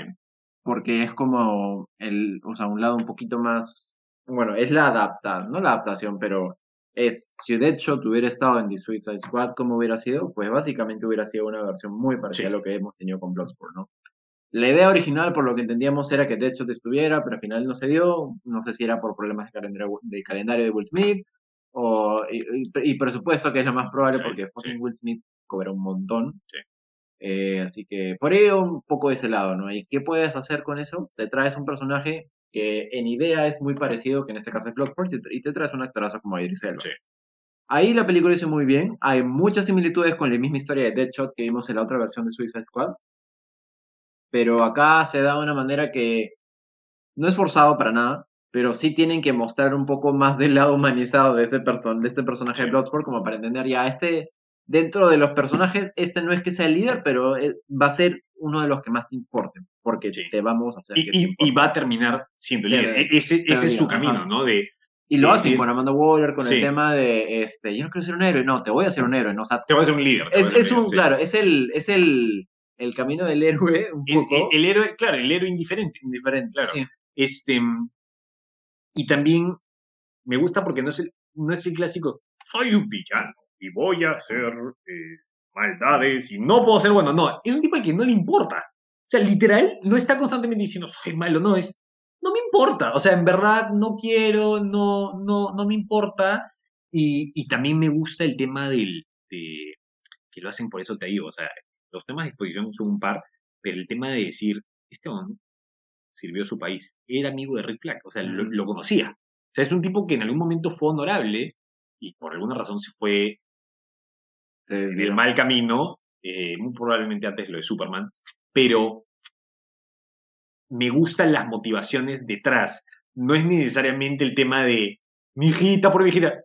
porque es como el, o sea, un lado un poquito más, bueno, es la adapta, no la adaptación, pero es, si Deadshot hubiera estado en The Suicide Squad, ¿cómo hubiera sido? Pues básicamente hubiera sido una versión muy parecida Sí. a lo que hemos tenido con Bloodsport, ¿no? La idea original, por lo que entendíamos, era que Deadshot estuviera, pero al final no se dio, no sé si era por problemas de calendario, del calendario de Will Smith, o, y, y- y presupuesto, que es lo más probable, Sí, porque sí. Will Smith cobra un montón. Sí. Eh, así que por ello un poco de ese lado, ¿no? ¿Y qué puedes hacer con eso? Te traes un personaje que en idea es muy parecido, que en este caso es Bloodsport, y te- traes un actorazo como Idris Elba. Sí. Ahí la película hizo muy bien. Hay muchas similitudes con la misma historia de Deadshot que vimos en la otra versión de Suicide Squad. Pero acá se da de una manera que no es forzado para nada, pero sí tienen que mostrar un poco más del lado humanizado de ese person de este personaje de Sí. Bloodsport como para entender ya este dentro de los personajes este no es que sea el líder, pero eh, va a ser uno de los que más te importen, porque Sí. te vamos a hacer que te Y, y- y va a terminar siendo Sí, líder. de- E- ese, ese es su ajá. camino, ¿no? De, Y lo hacen con Amanda Waller, con Sí. el tema de, este, yo no quiero ser un héroe, no, te voy a ser un héroe, ¿no? O sea, te voy a ser un líder. es, es un, líder, claro, es el, es el, el camino del héroe, un El, poco el- el héroe, claro, el héroe indiferente. diferente. claro. Este, y también me gusta porque no es el, no es el clásico, soy un villano y voy a hacer eh, maldades y no puedo ser bueno. No, es un tipo al que no le importa. Sea, literal, no está constantemente diciendo, soy malo, no, es, no me importa. O sea, en verdad no quiero, no, no, no me importa. Y, y también me gusta el tema del, de, que lo hacen por eso te digo, o sea, los temas de exposición son un par, pero el tema de decir, este hombre sirvió a su país, era amigo de Rick Flag, o sea, lo, lo conocía. O sea, es un tipo que en algún momento fue honorable y por alguna razón se fue Te en el mal camino, eh, muy probablemente antes lo de Superman, pero me gustan las motivaciones detrás. No es necesariamente el tema de mi hijita por mi hijita.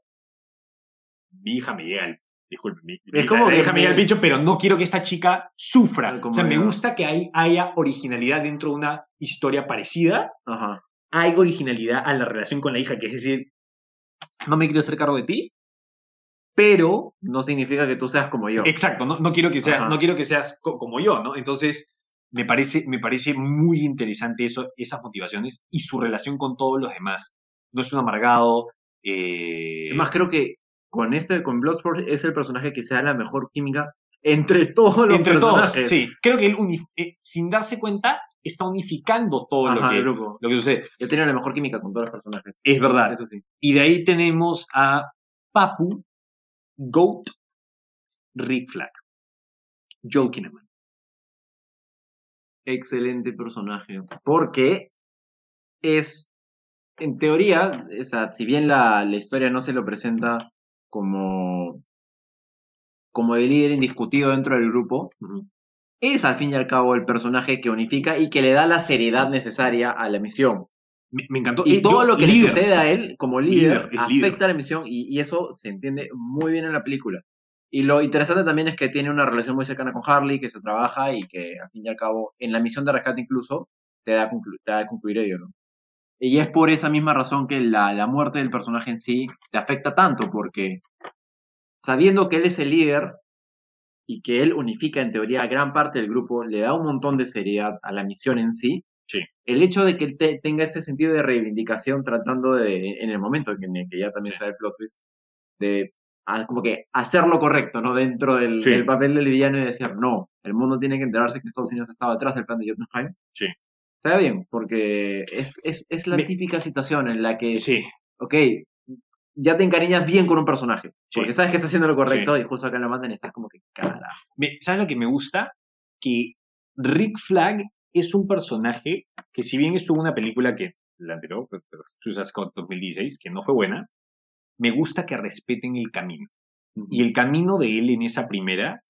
Mi hija me llega al. Disculpe, mi, Es como la que hija me llega al pincho, pero no quiero que esta chica sufra. Como o sea, me gusta que hay, haya originalidad dentro de una historia parecida. Ajá. Hay originalidad a la relación con la hija, que es decir, no me quiero hacer cargo de ti, pero No significa que tú seas como yo. Exacto, no, no quiero que seas, Ajá. no quiero que seas co- como yo, ¿no? Entonces, me parece, me parece muy interesante eso, esas motivaciones y su relación con todos los demás. No es un amargado. eh, Además, creo que con este, con Bloodsport, es el personaje que se da la mejor química entre todos los entre todos, personajes. sí. Creo que él, eh, sin darse cuenta, está unificando todo lo, Ajá, que, el grupo. lo que sucede. Yo tenía la mejor química con todos los personajes. Es verdad. Eso sí. Y de ahí tenemos a Papu, Goat, Rick Flag, Joel Kinnaman. Excelente personaje. Porque es, en teoría, o sea, si bien la, la historia no se lo presenta como, como el líder indiscutido dentro del grupo, es al fin y al cabo el personaje que unifica y que le da la seriedad necesaria a la misión. Me, me encantó. Y Eh, todo yo- lo que líder. le sucede a él como líder, Líder, es líder. afecta a la misión y, y eso se entiende muy bien en la película. Y lo interesante también es que tiene una relación muy cercana con Harley, que se trabaja y que al fin y al cabo en la misión de rescate incluso te da, conclu- te da concluir ello, ¿no? Y es por esa misma razón que la, la muerte del personaje en sí te afecta tanto, porque sabiendo que él es el líder y que él unifica en teoría a gran parte del grupo, le da un montón de seriedad a la misión en sí. Sí. El hecho de que te- tenga este sentido de reivindicación tratando de, en el momento en el que ya también Sí. sabe el plot twist, de como que hacer lo correcto, ¿no? Dentro del, Sí. del papel del villano y decir, no, el mundo tiene que enterarse que Estados Unidos estaba detrás del plan de Jotunheim. Sí. Está bien, porque es, es, es la Me- típica situación en la que Sí, ok, ya te encariñas bien con un personaje, Sí. porque sabes que está haciendo lo correcto y justo acá lo matan y estás como que carajo. Me- ¿Sabes lo que me gusta? Que Rick Flag es un personaje que si bien estuvo en una película que, la anterior, pues, pero Suicide Squad 2016, que no fue buena, me gusta que respeten el camino. Y el camino de él en esa primera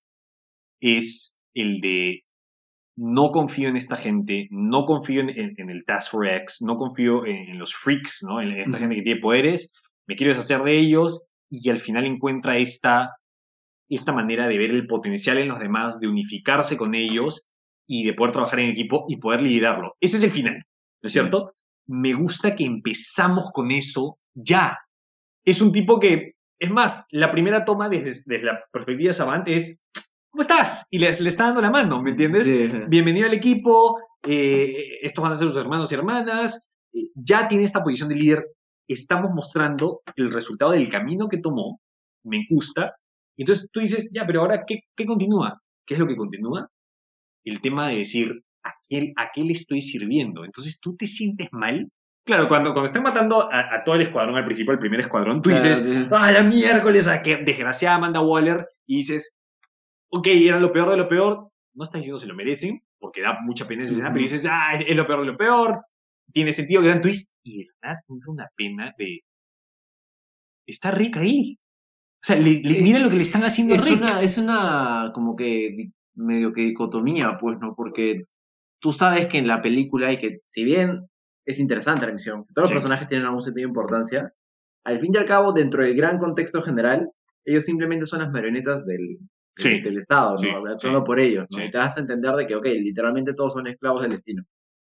es el de no confío en esta gente, no confío en, en- en el Task Force X, no confío en, en los freaks, ¿no? En esta gente que tiene poderes, me quiero deshacer de ellos y al final encuentra esta, esta manera de ver el potencial en los demás, de unificarse con ellos y de poder trabajar en equipo y poder liderarlo. Ese es el final, ¿no es cierto? Me gusta que empezamos con eso ya. Es un tipo que, es más, la primera toma desde, desde la perspectiva de Savant es, ¿cómo estás? Y le, le está dando la mano, ¿me entiendes? Sí. bienvenido al equipo, eh, estos van a ser sus hermanos y hermanas, eh, ya tiene esta posición de líder, estamos mostrando el resultado del camino que tomó, me gusta, y entonces tú dices, ya, pero ahora, ¿qué, qué continúa? ¿Qué es lo que continúa? El tema de decir, ¿a qué, a qué le estoy sirviendo? Entonces tú te sientes mal. Claro, cuando, cuando están matando a, a todo el escuadrón al principio, el primer escuadrón, tú dices, ¡ah, la miércoles! ¡A qué desgraciada Amanda Waller! Y dices, ok, era lo peor de lo peor, no está diciendo se lo merecen, porque da mucha pena esa escena, pero dices, ah, es lo peor de lo peor, tiene sentido, gran twist, y de verdad entra una pena de. Está Rick ahí. O sea, le, le- mira lo que le están haciendo a Es Rick. una, es una como que di- medio que dicotomía, pues, ¿no? Porque tú sabes que en la película y que si bien es interesante la misión, todos los personajes tienen algún sentido de importancia, al fin y al cabo, dentro del gran contexto general, ellos simplemente son las marionetas del, del, Sí. del Estado, ¿no? Sí. por ellos, ¿no? Y te das a entender de que, ok, literalmente todos son esclavos del destino.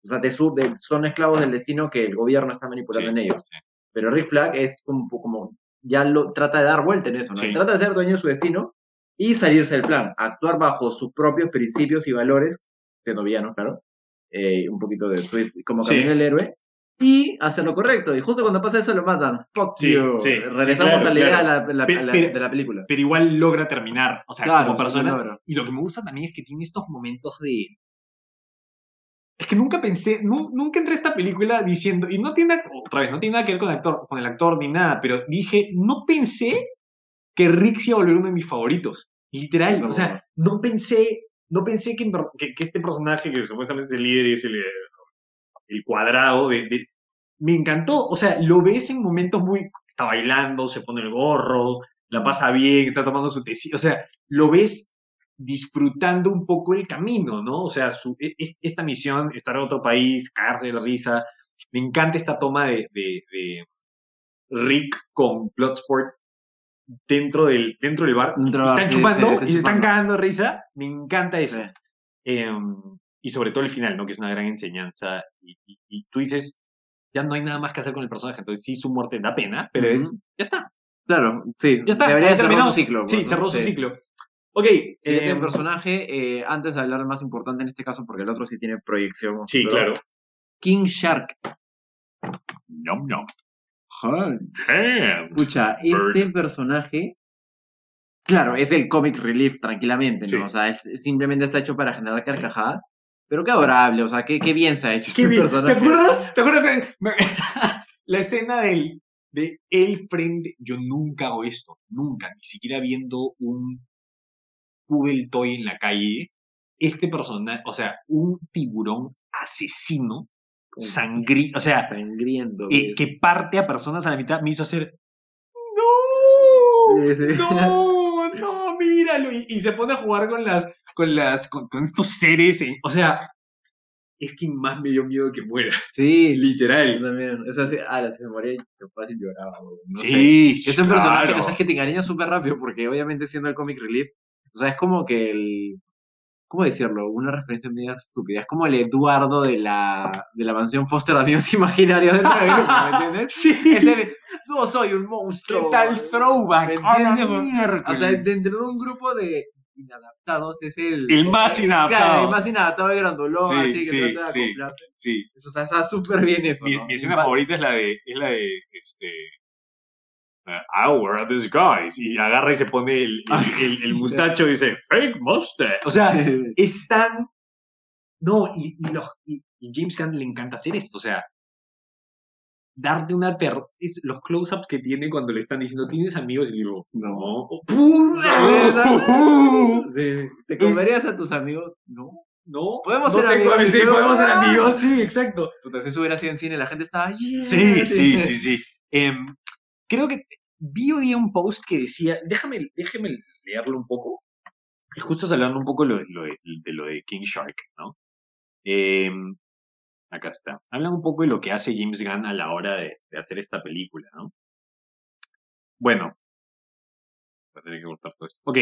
O sea, te de- son esclavos del destino que el gobierno está manipulando en ellos. Pero Rick Flag es como, como ya lo trata de dar vuelta en eso, ¿no? Sí. Trata de ser dueño de su destino y salirse del plan, actuar bajo sus propios principios y valores, siendo villano, claro, eh, un poquito de twist, como Sí. camino el héroe, y hacer lo correcto. Y justo cuando pasa eso lo matan. Fuck Sí, you. sí, sí, Regresamos claro, a la idea claro. de, la, la- de la película. Pero igual logra terminar, o sea, Claro, como persona. Y lo que me gusta también es que tiene estos momentos de. Es que nunca pensé, nu- nunca entré a esta película diciendo, y no tiene, nada- otra vez, no tiene nada que ver con el actor, con el actor ni nada, pero dije, no pensé que Rick se iba a volver uno de mis favoritos. Literal, o sea, no pensé, no pensé que, este personaje, que supuestamente es el líder y es el, el cuadrado, de, de- me encantó. O sea, lo ves en momentos muy, está bailando, se pone el gorro, la pasa bien, está tomando su tecito, o sea, lo ves disfrutando un poco el camino, ¿no? O sea, su, e- es- esta misión, estar en otro país, cagarse de la risa. Me encanta esta toma de, de- de Rick con Bloodsport dentro del, dentro del bar. Dentro, están sí, chupando sí, están y se están cagando risa. Me encanta eso. Sí. Em, y sobre todo el final, ¿no? Que es una gran enseñanza. Y, y- y tú dices, ya no hay nada más que hacer con el personaje. Entonces, sí, su muerte da pena, pero es, Ujú. ya está. Claro, sí. Ya está. Debería cerrar su ciclo. Sí, ¿no? cerró su Sí. ciclo. Ok. Siguiente em, personaje, eh, antes de hablar del más importante en este caso, porque el otro sí tiene proyección. sí, claro. King Shark. Nom, nom. Escucha, este personaje, claro, es el comic relief tranquilamente, ¿no? Sí. O sea, es- simplemente está hecho para generar carcajadas. Pero qué adorable, o sea, qué, qué bien se ha hecho Qué este bien. ¿Te personaje. acuerdas? ¿Te acuerdas que me- la escena del de él frente? Yo nunca hago esto, nunca, ni siquiera viendo un Poodle Toy en la calle. Este personaje, o sea, un tiburón asesino, sangriento, o sea, Sangriento. eh, que parte a personas a la mitad, me hizo hacer. ¡No! Sí, sí. ¡No! ¡No! Míralo. Y, y se pone a jugar con las. con las. con, con estos seres. en- o sea. Es que más me dio miedo que muera. Sí, yo Literal. también. O sea, ah, la- se moría yo fácil lloraba, no sé. sí, Es un personaje, claro. o sea, que te engaña súper rápido, porque obviamente siendo el comic relief, o sea, es como que el. ¿Cómo decirlo? Una referencia medio estúpida. Es como el Eduardo de la, de la mansión Foster de Amigos Imaginarios del grupo, ¿me entiendes? Sí. Es el, no soy un monstruo. ¿Qué tal throwback? ¿Me ¡A la entiendes? O sea, dentro de un grupo de inadaptados es el... El más Claro, inadaptado. el más inadaptado de grandolón, Sí, así que sí, trata de sí. acoplarse. Sí. Eso, o sea, está súper bien eso, Mi, ¿no? mi escena favorita es la de, es la de, este, of this guys. Y agarra y se pone el, el, el- el mustacho y dice, fake mustache. O sea, Sí. es tan... No, y, y, los, y, y James Gunn le encanta hacer esto, o sea, darte una terror, los close-ups que tiene cuando le están diciendo, ¿tienes amigos? Y digo, no. Sí. ¿Te comerías a tus amigos? No. No, Podemos no ser tengo- amigos, Sí, ¿no? podemos ser Ah. amigos, sí, exacto. Puta, si eso hubiera sido en cine, la gente estaba... "Yeah". Sí, sí, sí, sí. Em, creo que vi hoy día un post que decía, déjame, déjame leerlo un poco. Y justo hablando un poco de lo, de de, King Shark, ¿no? Em, acá está. Hablan un poco de lo que hace James Gunn a la hora de, de hacer esta película, ¿no? Bueno. Voy a tener que cortar todo esto. Ok.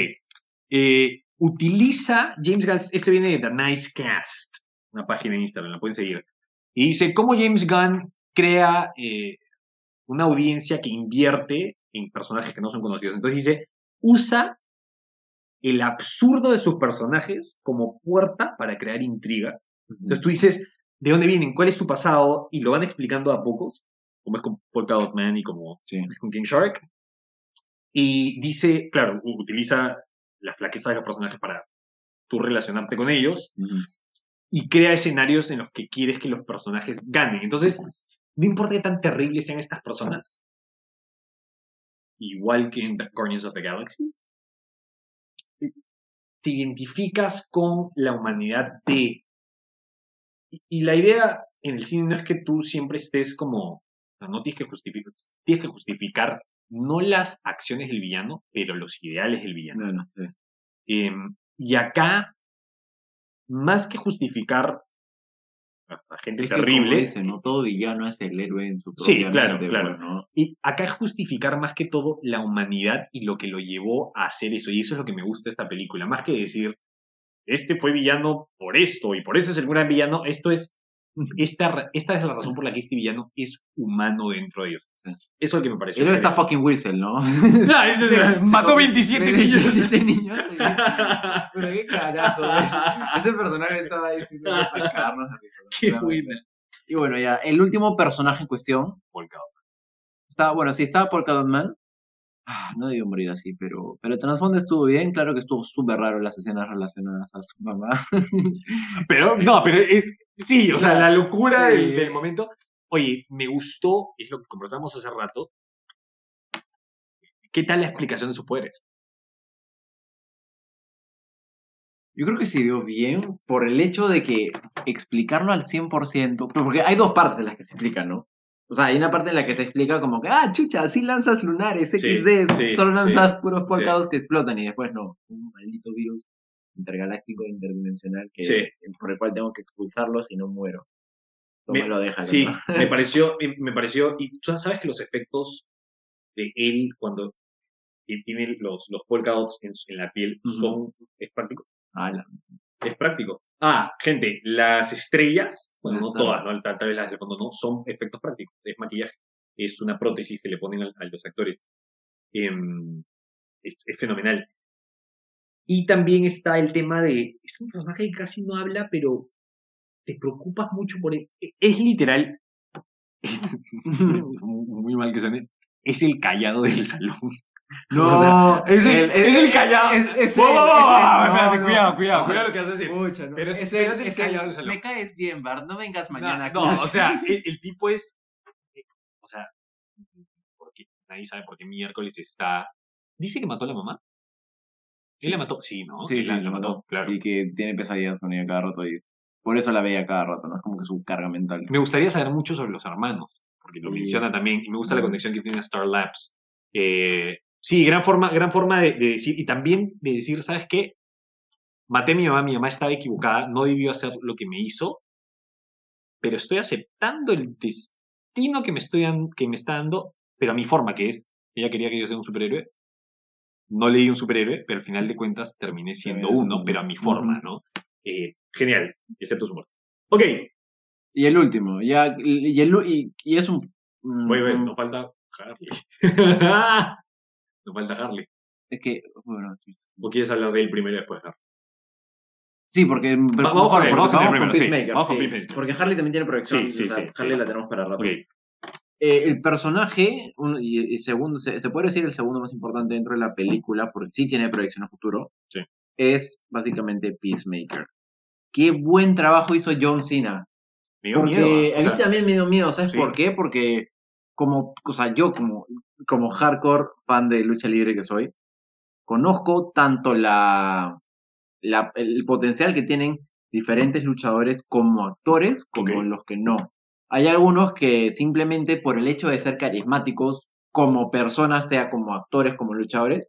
Eh, utiliza James Gunn, este viene de The Nice Cast, una página en Instagram, la pueden seguir. Y dice, ¿cómo James Gunn crea eh, una audiencia que invierte en personajes que no son conocidos? Entonces dice, usa el absurdo de sus personajes como puerta para crear intriga. Entonces tú dices, ¿de dónde vienen? ¿Cuál es su pasado? Y lo van explicando a pocos, como es con Polka Dot Man y como Sí. con King Shark. Y dice, claro, utiliza la flaqueza de los personajes para tú relacionarte con ellos y crea escenarios en los que quieres que los personajes ganen. Entonces, no importa qué tan terribles sean estas personas, igual que en The Guardians of the Galaxy, te identificas con la humanidad de... Y, la idea en el cine no es que tú siempre estés como... no tienes que justificar, tienes que justificar no las acciones del villano, pero los ideales del villano. Bueno, sí. Em, y acá, más que justificar a, gente Es que, como terrible, ¿no? Todo villano es el héroe en su Sí, propia claro, mente, claro. ¿no? y acá es justificar más que todo la humanidad y lo que lo llevó a hacer eso. Y eso es lo que me gusta de esta película. Más que decir, este fue villano por esto y por eso es el gran villano, esto es, esta, esta es la razón por la que este villano es humano dentro de ellos. Eso es lo que me Y pareció. luego está fucking Wilson, ¿no? Mató se- 27 niños. 27 niños. Pero qué carajo, ese, personaje estaba sin sacarnos de risa. Qué buena. Y bueno, ya, el último personaje en cuestión Polka estaba, bueno, sí, estaba Polka Dot Man. Ah, no debió morir así, pero, pero el trasfondo estuvo bien. Claro que estuvo súper raro las escenas relacionadas a su mamá. Pero, no, pero es, sí, o sea, la locura Sí. del, del momento. Oye, me gustó, es lo que conversamos hace rato. ¿Qué tal la explicación de sus poderes? Yo creo que se dio bien por el hecho de que explicarlo al 100%, pero porque hay dos partes en las que se explica, ¿no? O sea, hay una parte en la que se explica como que, ah, chucha, sí lanzas lunares, XD, sí, solo lanzas sí, puros polkados que explotan y después no, un maldito virus intergaláctico interdimensional que, Sí. por el cual tengo que expulsarlo si no muero. ¿Cómo Me- lo dejas? Sí, no? me pareció, me, pareció, y tú sabes que los efectos de él cuando tiene los, los polka dots en, la piel son, es práctico, Ah, la- es práctico. Ah, gente, las estrellas, bueno, no todas, ¿no? Tal, vez las del fondo no, son efectos prácticos, es maquillaje, es una prótesis que le ponen a, los actores. Em, es, es fenomenal. Y también está el tema de, es un personaje que casi no habla, pero te preocupas mucho por él. E- Es literal, es- muy mal que suene, es el callado del salón. No, O sea, es, el, el- es el callado. es- no, no. cuidado, cuidado, No, cuidado lo que vas a decir. Pucha, no. Pero es- el- callado el- del salón. Me caes bien, Bart, no vengas No, mañana. no, clase. o sea, el, tipo es. O sea, porque nadie sabe por qué miércoles está. Dice que mató a la mamá. ¿Sí, la mató? Sí, ¿no? Sí, la, mató, claro. Y que tiene pesadillas con ella cada rato y por eso la veía cada rato, ¿no? Es como que su carga mental. Me gustaría saber mucho sobre los hermanos, porque lo Sí. menciona también, y me gusta la conexión que tiene Star Labs. Eh, sí, gran forma, gran forma de, de decir, y también de decir, ¿sabes qué? Maté a mi mamá, mi mamá estaba equivocada, no debió hacer lo que me hizo, pero estoy aceptando el destino que me, estoy que me está dando, pero a mi forma, que es, ella quería que yo sea un superhéroe, no leí un superhéroe, pero al final de cuentas terminé siendo uno, pero a mi forma. ¿no? Eh, genial, excepto su muerte. Ok, Y el último, ya, y, el, y, y es un... voy a ver, un- no falta Harley. no falta Harley. Es que, bueno. ¿O quieres hablar de él primero y después Harley? Sí, porque vamos mejor, con él, porque vamos vamos con primero, sí, Peacemaker, vamos con. Peacemaker. Porque Harley también tiene proyección. Sí, sí, o sea, sí, Harley la tenemos para rato. Ok, Eh, el personaje, un- y, y segundo, se, se puede decir el segundo más importante dentro de la película, porque sí tiene proyección a futuro, Sí. Es básicamente Peacemaker. Qué buen trabajo hizo John Cena. me dio Porque miedo. a o mí sea, también me dio miedo, ¿sabes sí. por qué? Porque como, o sea, yo como, como hardcore fan de lucha libre que soy, conozco tanto la, la- el potencial que tienen diferentes luchadores como actores como los que no. Hay algunos que simplemente por el hecho de ser carismáticos como personas, sea como actores, como luchadores,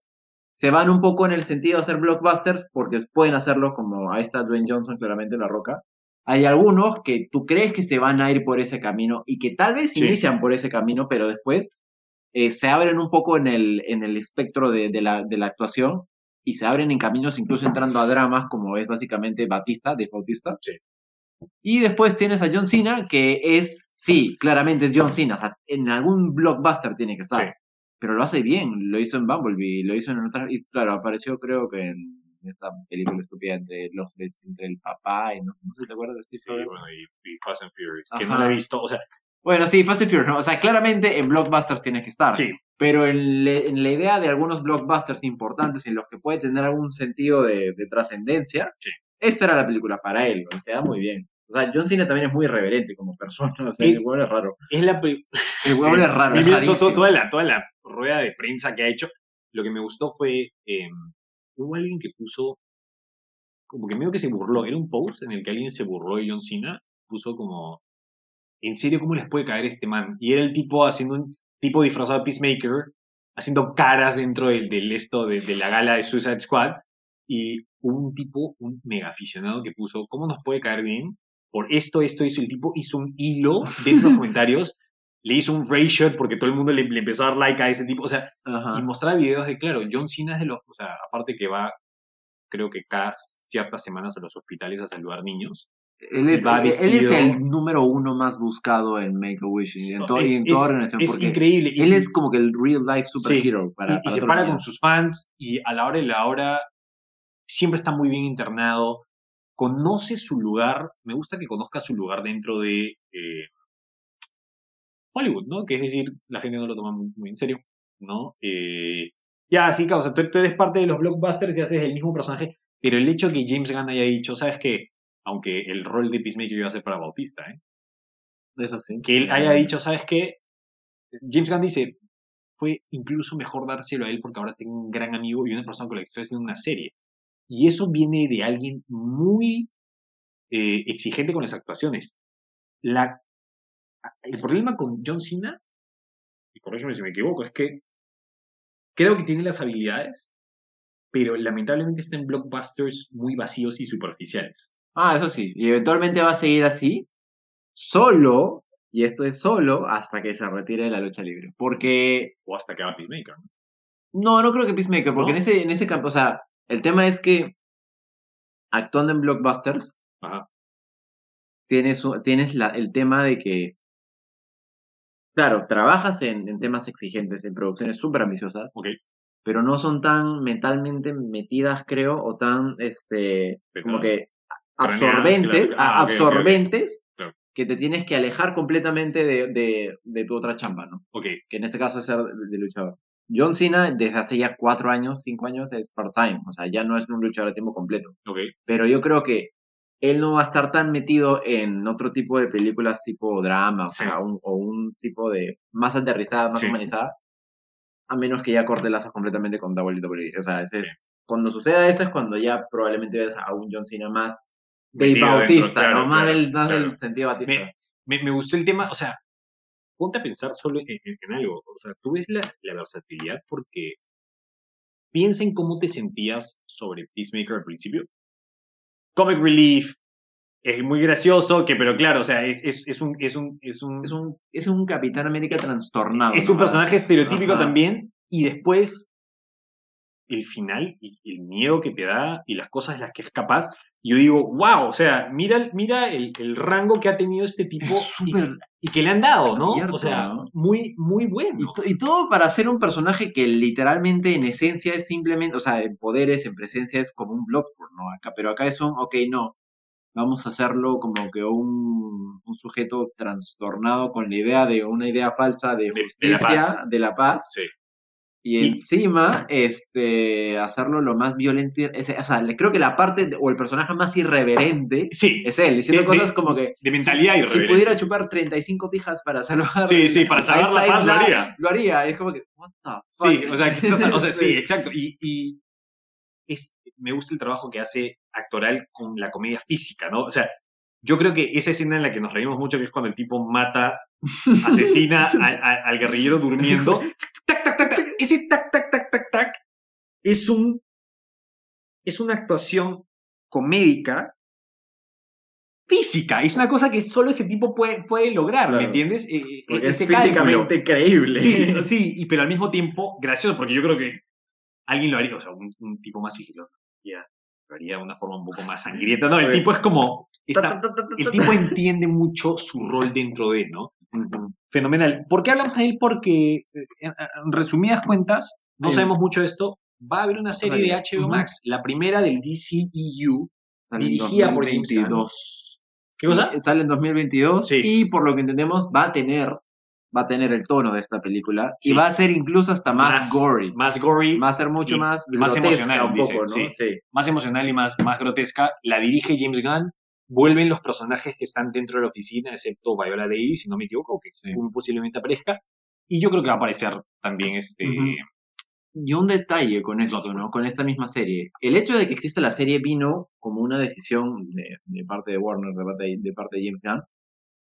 se van un poco en el sentido de hacer blockbusters porque pueden hacerlo como ahí está Dwayne Johnson, claramente La Roca. Hay algunos que tú crees que se van a ir por ese camino y que tal vez Sí. inician por ese camino, pero después eh, se abren un poco en el, en el espectro de, de la, de la actuación y se abren en caminos incluso entrando a dramas como es básicamente Batista, de Bautista. Sí. Y después tienes a John Cena, que es, sí, claramente es John Cena, o sea, en algún blockbuster tiene que estar, Sí. Pero lo hace bien, lo hizo en Bumblebee, lo hizo en otras, y claro, apareció creo que en esta película estúpida entre los entre el papá y no, no sé si te acuerdas de este Sí, bueno, y, y Fast and Furious, que no la he visto, o sea, Bueno, sí, Fast and Furious, ¿no? O sea, claramente en blockbusters tiene que estar. sí, Pero en, le- en la idea de algunos blockbusters importantes en los que puede tener algún sentido de, de trascendencia, Sí. esta era la película para él, o sea, muy bien. O sea, John Cena también es muy irreverente como persona, o sea, Es- el huevo es raro. es la... El huevo es raro, es toda, la, toda la rueda de prensa que ha hecho, lo que me gustó fue, eh, hubo alguien que puso, como que medio que se burló, era un post en el que alguien se burló de John Cena, puso como, ¿en serio cómo les puede caer este man? Y era el tipo haciendo un tipo disfrazado de Peacemaker, haciendo caras dentro del, del esto de, de la gala de Suicide Squad, y un tipo, un mega aficionado que puso, ¿cómo nos puede caer bien? Por esto, esto, hizo el tipo hizo un hilo dentro de los comentarios, le hizo un ray shot porque todo el mundo le, le empezó a dar like a ese tipo, o sea, Ajá. y mostraba videos de, claro, John Cena es de los, o sea, aparte que va, creo que cada ciertas semanas a los hospitales a saludar niños. Él es, va él es vestido- el número uno más buscado en Make-A-Wish y en, to- y es, en toda organización. es porque increíble. y- él es como que el real life Sí, superhero para, y, y para se toda para con sus fans y a la hora de la hora siempre está muy bien internado, conoce su lugar, me gusta que conozca su lugar dentro de eh, Hollywood, ¿no? Que es decir, la gente no lo toma muy, en serio, ¿no? Eh, ya, sí, sea, tú, tú eres parte de los blockbusters y haces el mismo personaje, pero el hecho que James Gunn haya dicho, ¿sabes qué? Aunque el rol de Peacemaker iba a ser para Bautista, ¿eh? Que él haya dicho, ¿sabes qué? James Gunn dice, fue incluso mejor dárselo a él porque ahora tengo un gran amigo y una persona con la que estoy haciendo una serie. Y eso viene de alguien muy eh, exigente con las actuaciones. La, el problema con John Cena, y corrígeme si me equivoco, es que creo que tiene las habilidades, pero lamentablemente está en blockbusters muy vacíos y superficiales. Ah, eso sí. Y eventualmente va a seguir así, solo, y esto es solo, hasta que se retire de la lucha libre. Porque, O hasta que haga Peacemaker. ¿no? no, no creo que Peacemaker, porque ¿No? en ese, en ese campo, o sea, el tema es que actuando en blockbusters, Ajá. tienes, u- tienes la, el tema de que, claro, trabajas en, en temas exigentes, en producciones súper ambiciosas, pero no son tan mentalmente metidas, creo, o tan, este, como que absorbentes, claro. Ah, absorbentes, Claro. que te tienes que alejar completamente de, de, de tu otra chamba, ¿no? Ok. Que en este caso es ser de luchador. John Cena, desde hace ya cuatro años, cinco años, es part-time, o sea, ya no es un luchador a tiempo completo. Ok. Pero yo creo que él no va a estar tan metido en otro tipo de películas tipo drama, o Sí. sea, un, o un tipo de más aterrizada, más Sí. humanizada, a menos que ya corte lazos completamente con WWE. O sea, ese Sí. es, cuando suceda eso es cuando ya probablemente ves a un John Cena más de Metido dentro, Bautista, claro, ¿no? Más, claro, del, más claro. del sentido Bautista. Me, me, me gustó el tema, o sea, ponte a pensar solo en, en- en algo. O sea, tú ves la, la versatilidad porque piensa en cómo te sentías sobre Peacemaker al principio. Comic Relief, es muy gracioso, que, pero claro, o sea, es, es, es un, es un, es un, Es un, es un Capitán América trastornado. es un personaje estereotípico Ajá. también, y después el final y el miedo que te da y las cosas de las que es capaz. Yo digo, wow, o sea, mira, mira el, el rango que ha tenido este tipo y, que, y que le han dado, ¿no? o sea, ¿no? muy, muy bueno. Y, to- y todo para ser un personaje que literalmente en esencia es simplemente, o sea, en poderes, en presencia es como un Bloodsport, ¿no? Acá, pero acá es un, ok, no, vamos a hacerlo como que un, un sujeto trastornado con la idea de una idea falsa de De- de la justicia, paz. de la paz, Sí. Y encima, este, hacerlo lo más violento, o sea, creo que la parte, o el personaje más irreverente Sí, es él, diciendo De- cosas como que... de mentalidad si, irreverente. Si pudiera chupar 35 pijas para salvar... Sí, sí, para a salvar la paz lo haría. Lo haría, es como que, what the Sí, fuck? o sea, que estás- o sea, sí, Sí. exacto. Y, y es, me gusta el trabajo que hace actoral con la comedia física, ¿no? O sea, yo creo que esa escena en la que nos reímos mucho, que es cuando el tipo mata, asesina al, al- al guerrillero durmiendo, tac, ese tac, tac, tac, tac, tac, es un, es una actuación comédica física. Es una cosa que solo ese tipo puede, puede lograr, ¿me entiendes? Eh, eh, Porque es cálculo. físicamente creíble. Sí, sí, y, pero al mismo tiempo gracioso, porque yo creo que alguien lo haría, o sea, un, un tipo más sigilo, ya, lo haría de una forma un poco más sangrienta. No, el tipo es como, está- el tipo entiende mucho su rol dentro de, ¿no? Fenomenal. ¿Por qué hablamos de él? Porque, eh, en, en resumidas cuentas, no sabemos mucho de esto. Va a haber una serie de HBO. Max, la primera del DCEU. Sale Dirigida por James Gunn. 2022. ¿Qué cosa? Y Sale en 2022 Sí. y por lo que entendemos va a tener va a tener el tono de esta película Sí. y va a ser incluso hasta más, gory. Más gory, Va a ser mucho más, más grotesca emocional, un poco, ¿no? sí. Sí. más emocional y más, más grotesca. La dirige James Gunn. Vuelven los personajes que están dentro de la oficina, excepto Viola Davis, si no me equivoco, que Sí. posiblemente aparezca. Y yo creo que va a aparecer también este. Ujú. Y un detalle con esto. ¿no? Con esta misma serie. El hecho de que exista la serie vino como una decisión de, de parte de Warner, de parte de, de parte de James Gunn,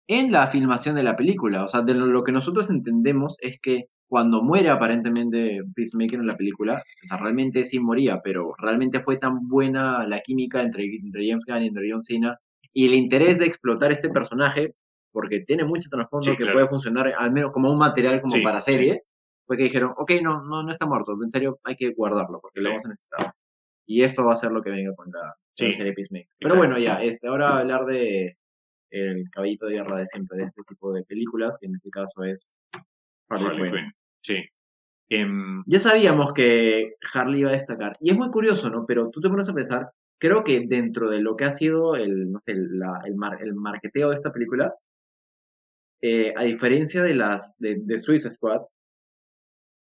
en la filmación de la película. O sea, de lo, lo que nosotros entendemos es que cuando muere aparentemente Peacemaker en la película, o sea, realmente sí moría, pero realmente fue tan buena la química entre, entre James Gunn y entre John Cena y el interés de explotar este personaje, porque tiene mucho trasfondo Sí, que claro. puede funcionar al menos como un material como Sí, para sí. serie, fue que dijeron, ok, no, no, no está muerto, en serio hay que guardarlo porque lo Sí. vamos a necesitar. Y esto va a ser lo que venga con la, con la Sí, serie Peacemaker. Pero exacto. bueno, ya, este, ahora hablar de el caballito de guerra de siempre, de este tipo de películas, que en este caso es Harley Harley Quinn. Quinn. Sí. Em, Ya sabíamos que Harley iba a destacar. Y es muy curioso, ¿no? Pero tú te pones a pensar, creo que dentro de lo que ha sido el, no sé, la- el, mar- el marketeo de esta película, eh, a diferencia de las de, de Suicide Squad,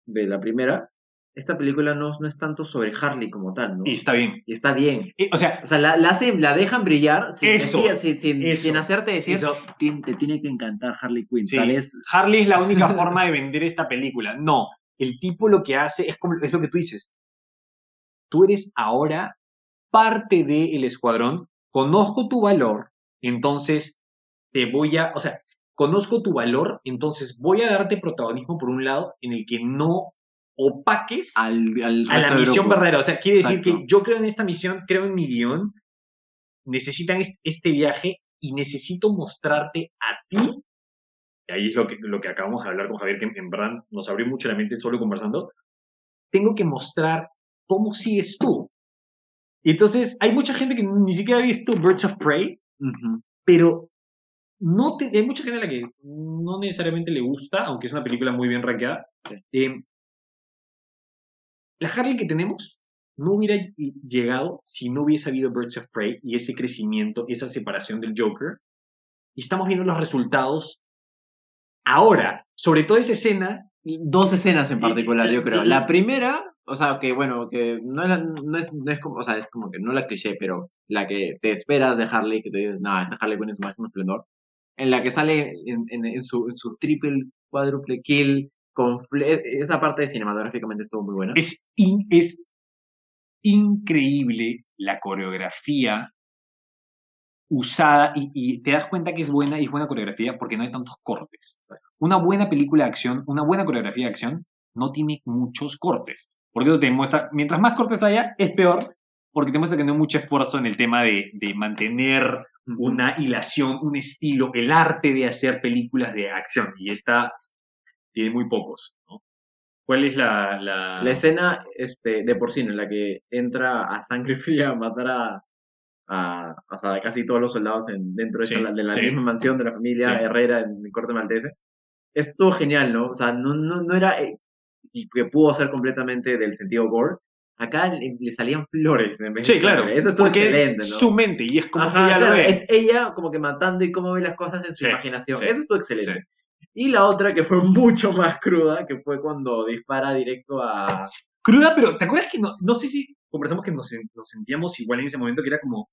de la primera, esta película no, no es tanto sobre Harley como tal, ¿no? y está bien. Y está bien. Eh, o sea, O sea, la, la, hacen- la dejan brillar sin, Eso, decir- sin, sin- eso, sin hacerte decir, eso. "Tien- te tiene que encantar Harley Quinn, Sí. ¿sabes? Harley es la única forma de vender esta película. No, el tipo lo que hace es, como, es lo que tú dices. Tú eres ahora parte del escuadrón, conozco tu valor, entonces te voy a, o sea, conozco tu valor, entonces voy a darte protagonismo por un lado en el que no opaques Al, al a la misión verdadera. O sea, quiere decir Exacto. que yo creo en esta misión, creo en mi guion, necesitan est- este viaje y necesito mostrarte a ti. Y ahí es lo que, lo que acabamos de hablar con Javier, que en, en verdad nos abrió mucho la mente solo conversando. Tengo que mostrar cómo sigues tú. Y entonces hay mucha gente que ni siquiera ha visto Birds of Prey, Ujú. pero no te- hay mucha gente a la que no necesariamente le gusta, aunque es una película muy bien rankeada. Eh, la Harley que tenemos no hubiera llegado si no hubiese habido Birds of Prey y ese crecimiento, esa separación del Joker. Y estamos viendo los resultados ahora, sobre todo esa escena. Dos escenas en particular, y- yo creo. y- La primera, o sea, que bueno, que no, era- no, es, no es como, o sea, es como que no la cliché, pero la que te esperas de Harley, que te dices, no, esta Harley Quinn es su máximo esplendor, en la que sale en, en- en su, en su triple, cuádruple kill, con esa parte cinematográficamente estuvo muy buena. Es, in- es increíble la coreografía usada y, y te das cuenta que es buena y es buena coreografía porque no hay tantos cortes. Una buena película de acción, una buena coreografía de acción no tiene muchos cortes. Porque eso te muestra, mientras más cortes haya, es peor porque te muestra que no hay mucho esfuerzo en el tema de, de mantener una hilación, un estilo, el arte de hacer películas de acción. Y esta tiene muy pocos. ¿no? ¿Cuál es la, la... La escena este, de porcino en la que entra a sangre fría a matar a, a, a casi todos los soldados en, dentro de, Sí, esa- de la sí. misma mansión de la familia Sí. Herrera en el corte maltese. Estuvo genial, ¿no? O sea, no, no, no era. Y que pudo ser completamente del sentido gore. Acá le, le salían flores en vez de Sí, claro. sangre. Eso estuvo porque excelente, es ¿no? su mente y es como Ajá, ella claro, lo ve. es ella como que matando y cómo ve las cosas en su Sí, imaginación. sí, Eso estuvo excelente. sí. Y la otra que fue mucho más cruda, que fue cuando dispara directo a... Cruda, pero ¿te acuerdas que no, no sé si conversamos que nos, nos sentíamos igual en ese momento que era como,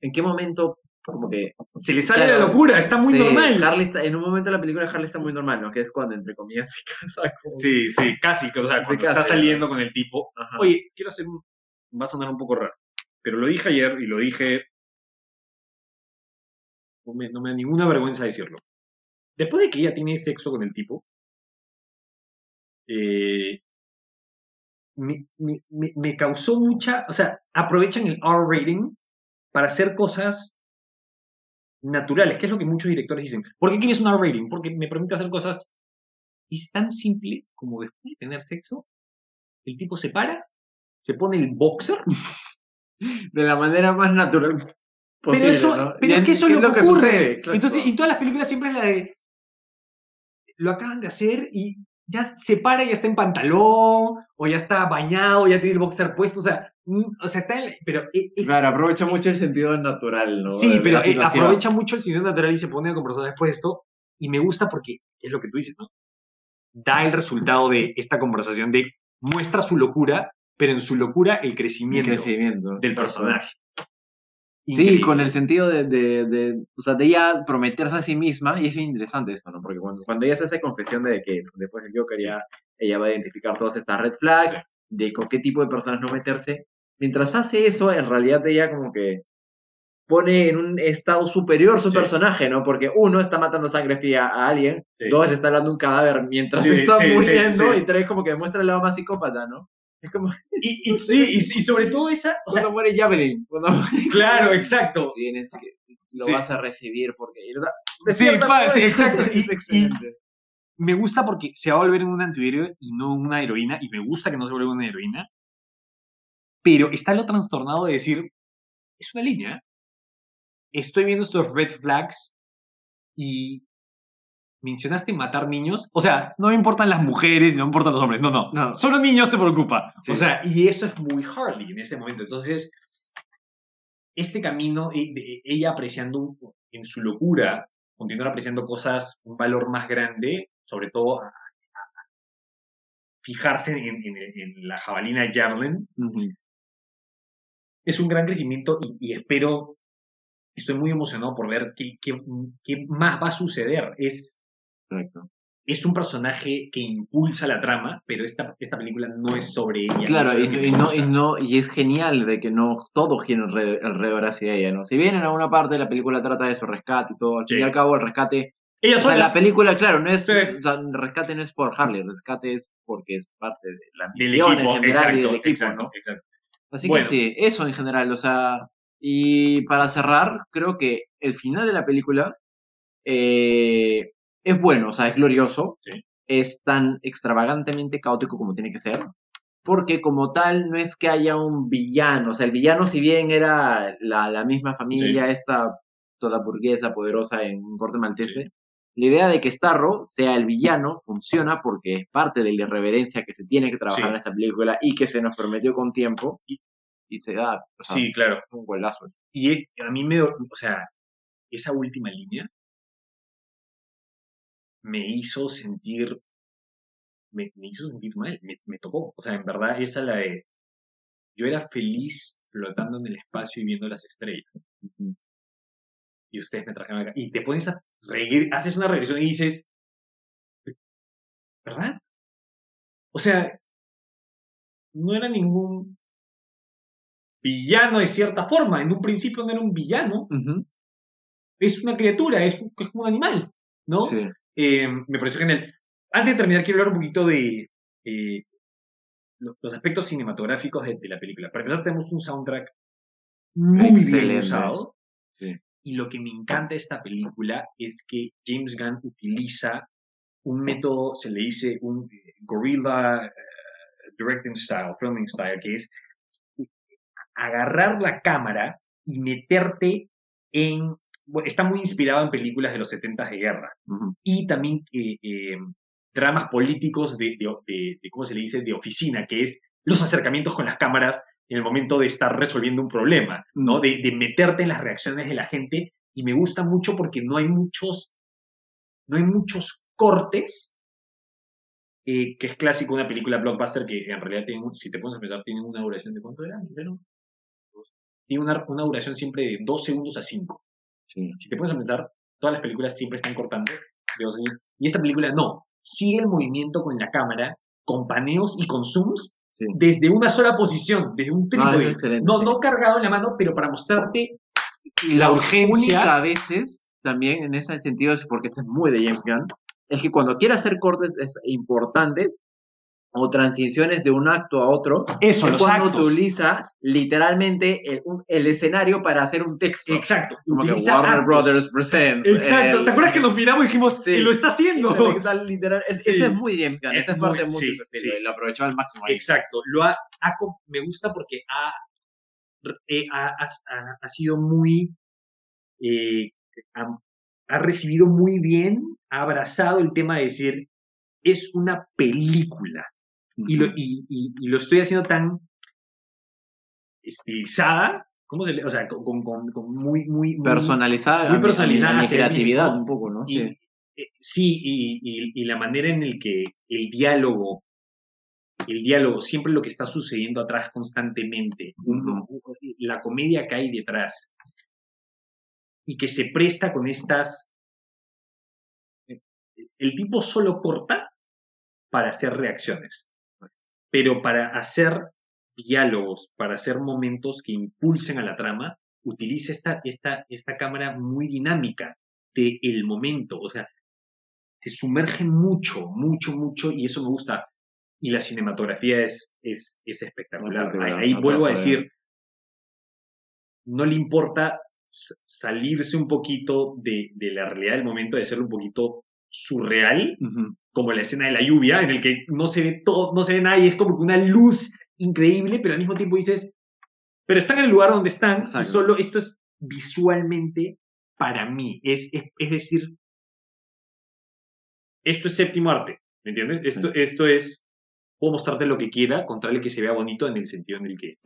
¿En qué momento como que... se le sale Claro, la locura, está muy sí, normal. Harley está- en un momento de la película Harley está muy normal, ¿no? Que es cuando, entre comillas, se casa con... Sí, sí, casi, que, o sea, cuando casi, está ¿no? saliendo con el tipo. Ajá. Oye, quiero hacer un... Va a sonar un poco raro, pero lo dije ayer y lo dije... No me, no me da ninguna vergüenza decirlo. Después de que ella tiene sexo con el tipo, eh, me, me- me- me causó mucha... O sea, aprovechan el R rating para hacer cosas naturales, que es lo que muchos directores dicen. ¿Por qué quieres un R rating? Porque me permite hacer cosas... Es tan simple como después de tener sexo, el tipo se para, se pone el boxer, De la manera más natural posible, pero eso, ¿no? pero es que eso ¿qué es lo que que ocurre. sucede? Claro. Entonces, y todas las películas siempre es la de lo acaban de hacer y ya se para y ya está en pantalón, o ya está bañado, ya tiene el boxer puesto, o sea, mm, o sea, está en, pero e- es- Claro, aprovecha mucho el sentido natural, ¿no? sí, De pero eh, aprovecha mucho el cine natural y se pone a conversar después de esto, y me gusta porque es lo que tú dices, ¿no? Da el resultado de esta conversación de muestra su locura, pero en su locura el El crecimiento, del exacto. Sí, con el sentido de, de, de, o sea, de ella prometerse a sí misma, y es bien interesante esto, ¿no? Porque cuando, cuando ella hace esa confesión de que después del Joker ya ella va a identificar todas estas red flags, de con qué tipo de personas no meterse, mientras hace eso, en realidad ella como que pone en un estado superior su Sí. personaje, ¿no? Porque uno está matando sangre fría a alguien, Sí. dos le está dando un cadáver mientras Sí, está muriendo, y tres como que demuestra el lado más psicópata, ¿no? Como Y, y sí, y, y sobre todo esa, o sea, cuando muere Javelin, cuando muere claro, exacto. tienes que lo Sí. vas a recibir porque sea, Sí, pa- sí, exacto. Y- es excelente Me gusta porque se va a volver en un antihéroe y no una heroína, y me gusta que no se vuelva una heroína, pero está lo trastornado de decir, es una línea, estoy viendo estos red flags y mencionaste matar niños, o sea, no me importan las mujeres, no me importan los hombres, no, no, No. solo niños te preocupa, Sí. o sea, y eso es muy Harley en ese momento, entonces, este camino, de ella apreciando en su locura, continuar apreciando cosas, un valor más grande, sobre todo a- a- fijarse en, en- en la jabalina Javelin, es un gran crecimiento y, y espero, estoy muy emocionado por ver qué, qué- qué más va a suceder. Es, Correcto. es un personaje que impulsa la trama, pero esta, esta película no es sobre ella. claro es y, no, y no y es genial de que no todo gira alrededor, hacia ella no si bien en alguna parte la película trata de su rescate y todo al fin Sí. y al cabo el rescate Ella o sea, sola, la película claro no es Sí. o sea, el rescate no es por Harley el rescate es porque es parte de la del misión equipo, en general exacto, y del equipo exacto, ¿no? exacto. Así Bueno. que sí, eso en general, o sea, y para cerrar, creo que el final de la película eh, es bueno, o sea, es glorioso, Sí. es tan extravagantemente caótico como tiene que ser, porque como tal no es que haya un villano, o sea, el villano si bien era la, la misma familia, esta toda burguesa poderosa en un corte maltese, la idea de que Starro sea el villano funciona porque es parte de la irreverencia que se tiene que trabajar Sí. en esa película y que se nos prometió con tiempo y se da o sea, Sí, claro. un golazo. Y es- a mí me, o sea, esa última línea me hizo sentir, me, me hizo sentir mal, me, me tocó. O sea, en verdad, esa la de, yo era feliz flotando en el espacio y viendo las estrellas. Y ustedes me trajeron acá. Y te pones a reír, haces una regresión y dices, ¿verdad? O sea, no era ningún villano de cierta forma. En un principio no era un villano, es una criatura, es, es como un animal, ¿no? Sí. Eh, me pareció genial. Antes de terminar, quiero hablar un poquito de eh, lo- los aspectos cinematográficos de, de la película. Para empezar, tenemos un soundtrack muy bien usado. Sí. Y lo que me encanta de esta película es que James Gunn utiliza un método, se le dice un eh, directing style, filming style, que es agarrar la cámara y meterte en... está muy inspirado en películas de los 70 de guerra Ujú. y también eh, eh, dramas políticos de, de- de- de, ¿cómo se le dice?, de oficina, que es los acercamientos con las cámaras en el momento de estar resolviendo un problema, ¿no? De, de meterte en las reacciones de la gente y me gusta mucho porque no hay muchos, no hay muchos cortes, eh, que es clásico una película blockbuster que en realidad tiene, si te pones a pensar, tiene una duración de cuánto era, Pero, tiene una, una duración siempre de dos segundos a cinco Sí. si te pones a pensar, todas las películas siempre están cortando. Y esta película no. Sigue el movimiento con la cámara, con paneos y con zooms, Sí. desde una sola posición, desde un Ah, trípode. excelente, no, no cargado en la mano, pero para mostrarte la la urgencia. única a veces, también en ese sentido, es porque este es muy de James Gunn, es que cuando quiere hacer cortes es importantes o transiciones de un acto a otro, Eso, es los cuando actos. utiliza literalmente el, un- el escenario para hacer un texto. Exacto. Como que Warner actos. Brothers Presents. Exacto. el- ¿Te acuerdas que nos miramos y dijimos, Sí. "Y lo está haciendo? Literal, es- Sí. Ese es muy James Gunn, Es esa es muy- parte mucho sí, de su estilo sí. y lo aprovechó al máximo ahí. Exacto. Lo ha, me gusta porque ha, eh, ha, ha- sido muy. eh, ha, ha recibido muy bien, ha abrazado el tema de decir, es una película. Y lo, y, y- y lo estoy haciendo tan estilizada, ¿cómo se le, O sea, con, con- muy, muy, muy personalizada, muy mi- mi- personalizada creatividad un poco, ¿no? Sí. eh, sí, y, la manera en el que el diálogo, el diálogo, siempre lo que está sucediendo atrás constantemente, la comedia que hay detrás, y que se presta con estas... eh, El tipo solo corta para hacer reacciones, pero para hacer diálogos, para hacer momentos que impulsen a la trama, utiliza esta, esta, esta cámara muy dinámica del el momento, o sea, te sumerge mucho, mucho, mucho, y eso me gusta. Y la cinematografía es, es, es espectacular. Espectacular, Ahí, ahí no vuelvo a decir, no le importa salirse un poquito de, de la realidad del momento, de ser un poquito surreal, Ujú. Como la escena de la lluvia, en el que no se ve todo, no se ve nada y es como que una luz increíble, pero al mismo tiempo dices, pero están en el lugar donde están y solo esto es visualmente para mí, es, es, es decir, esto es séptimo arte, ¿me entiendes? Esto, esto es, puedo mostrarte lo que quiera, con tal de que se vea bonito en el sentido en el que,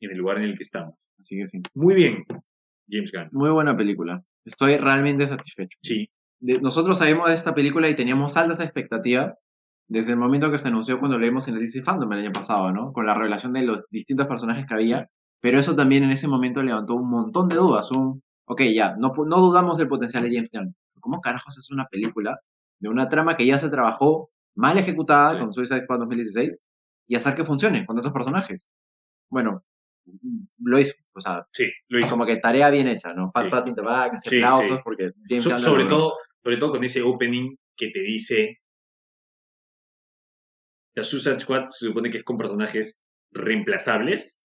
en el lugar en el que estamos. Así que sí. Muy bien, James Gunn. Muy buena película. Estoy realmente satisfecho. Sí, De- nosotros sabemos de esta película y teníamos altas expectativas desde el momento que se anunció cuando leímos en el DC Fandom el año pasado, ¿no? Con la revelación de los distintos personajes que había. Pero eso también en ese momento levantó un montón de dudas. Un, ok, ya, no, no dudamos del potencial de James Gunn. ¿Cómo carajos es una película de una trama que ya se trabajó mal ejecutada Sí. con Suicide Squad 2016 y hacer que funcione con otros personajes? Bueno, lo hizo. O sea, sí, lo hizo. como que tarea bien hecha, ¿no? Pat Sí. pat Sí, aplausos sí. porque James So- Gunn lo sobre, todo, sobre todo con ese opening que te dice la Suicide Squad se supone que es con personajes reemplazables.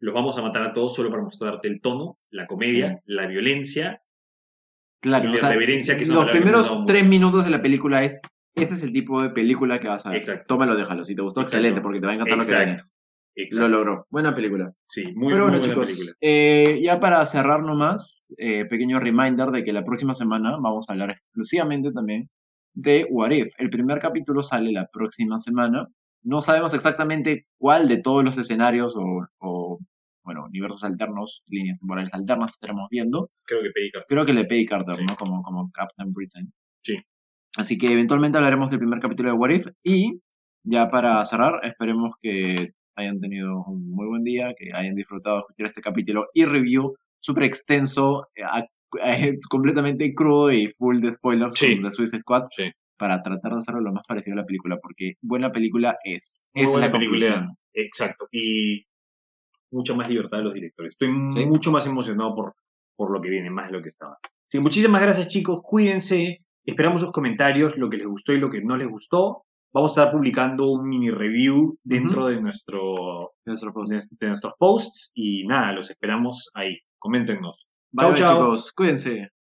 Los vamos a matar a todos solo para mostrarte el tono, la comedia, la violencia. Claro, y o la sea, reverencia que una los que primeros tres minutos de la película es ese es el tipo de película que vas a ver. Exacto. Tómalo, déjalo. Si te gustó, Exacto. excelente, porque te va a encantar lo que viene. Exacto. Lo logró. Buena película. Sí, muy, Pero muy bueno, buena chicos, película. eh, ya para cerrar nomás, eh, pequeño reminder de que la próxima semana vamos a hablar exclusivamente también de What If. El primer capítulo sale la próxima semana. No sabemos exactamente cuál de todos los escenarios o, o, bueno, universos alternos, líneas temporales alternas estaremos viendo. Creo que pedí carta. Creo que le Peggy Carter, Sí. ¿no? Como, como Captain Britain. Sí. Así que eventualmente hablaremos del primer capítulo de What If. Y ya para cerrar, esperemos que hayan tenido un muy buen día, que hayan disfrutado de escuchar este capítulo y review súper extenso, eh, eh, completamente crudo y full de spoilers Sí. The Suicide Squad. Sí. Para tratar de hacerlo lo más parecido a la película, porque buena película es. Muy es buena la película. conclusión. Exacto. Y mucha más libertad de los directores. Estoy Sí. mucho más emocionado por, por lo que viene, más de lo que estaba. Así muchísimas gracias, chicos. Cuídense. Esperamos sus comentarios, lo que les gustó y lo que no les gustó. Vamos a estar publicando un mini review dentro de, nuestro, nuestros posts y nada, los esperamos ahí. Coméntenos. Chao, chao. Chicos, cuídense.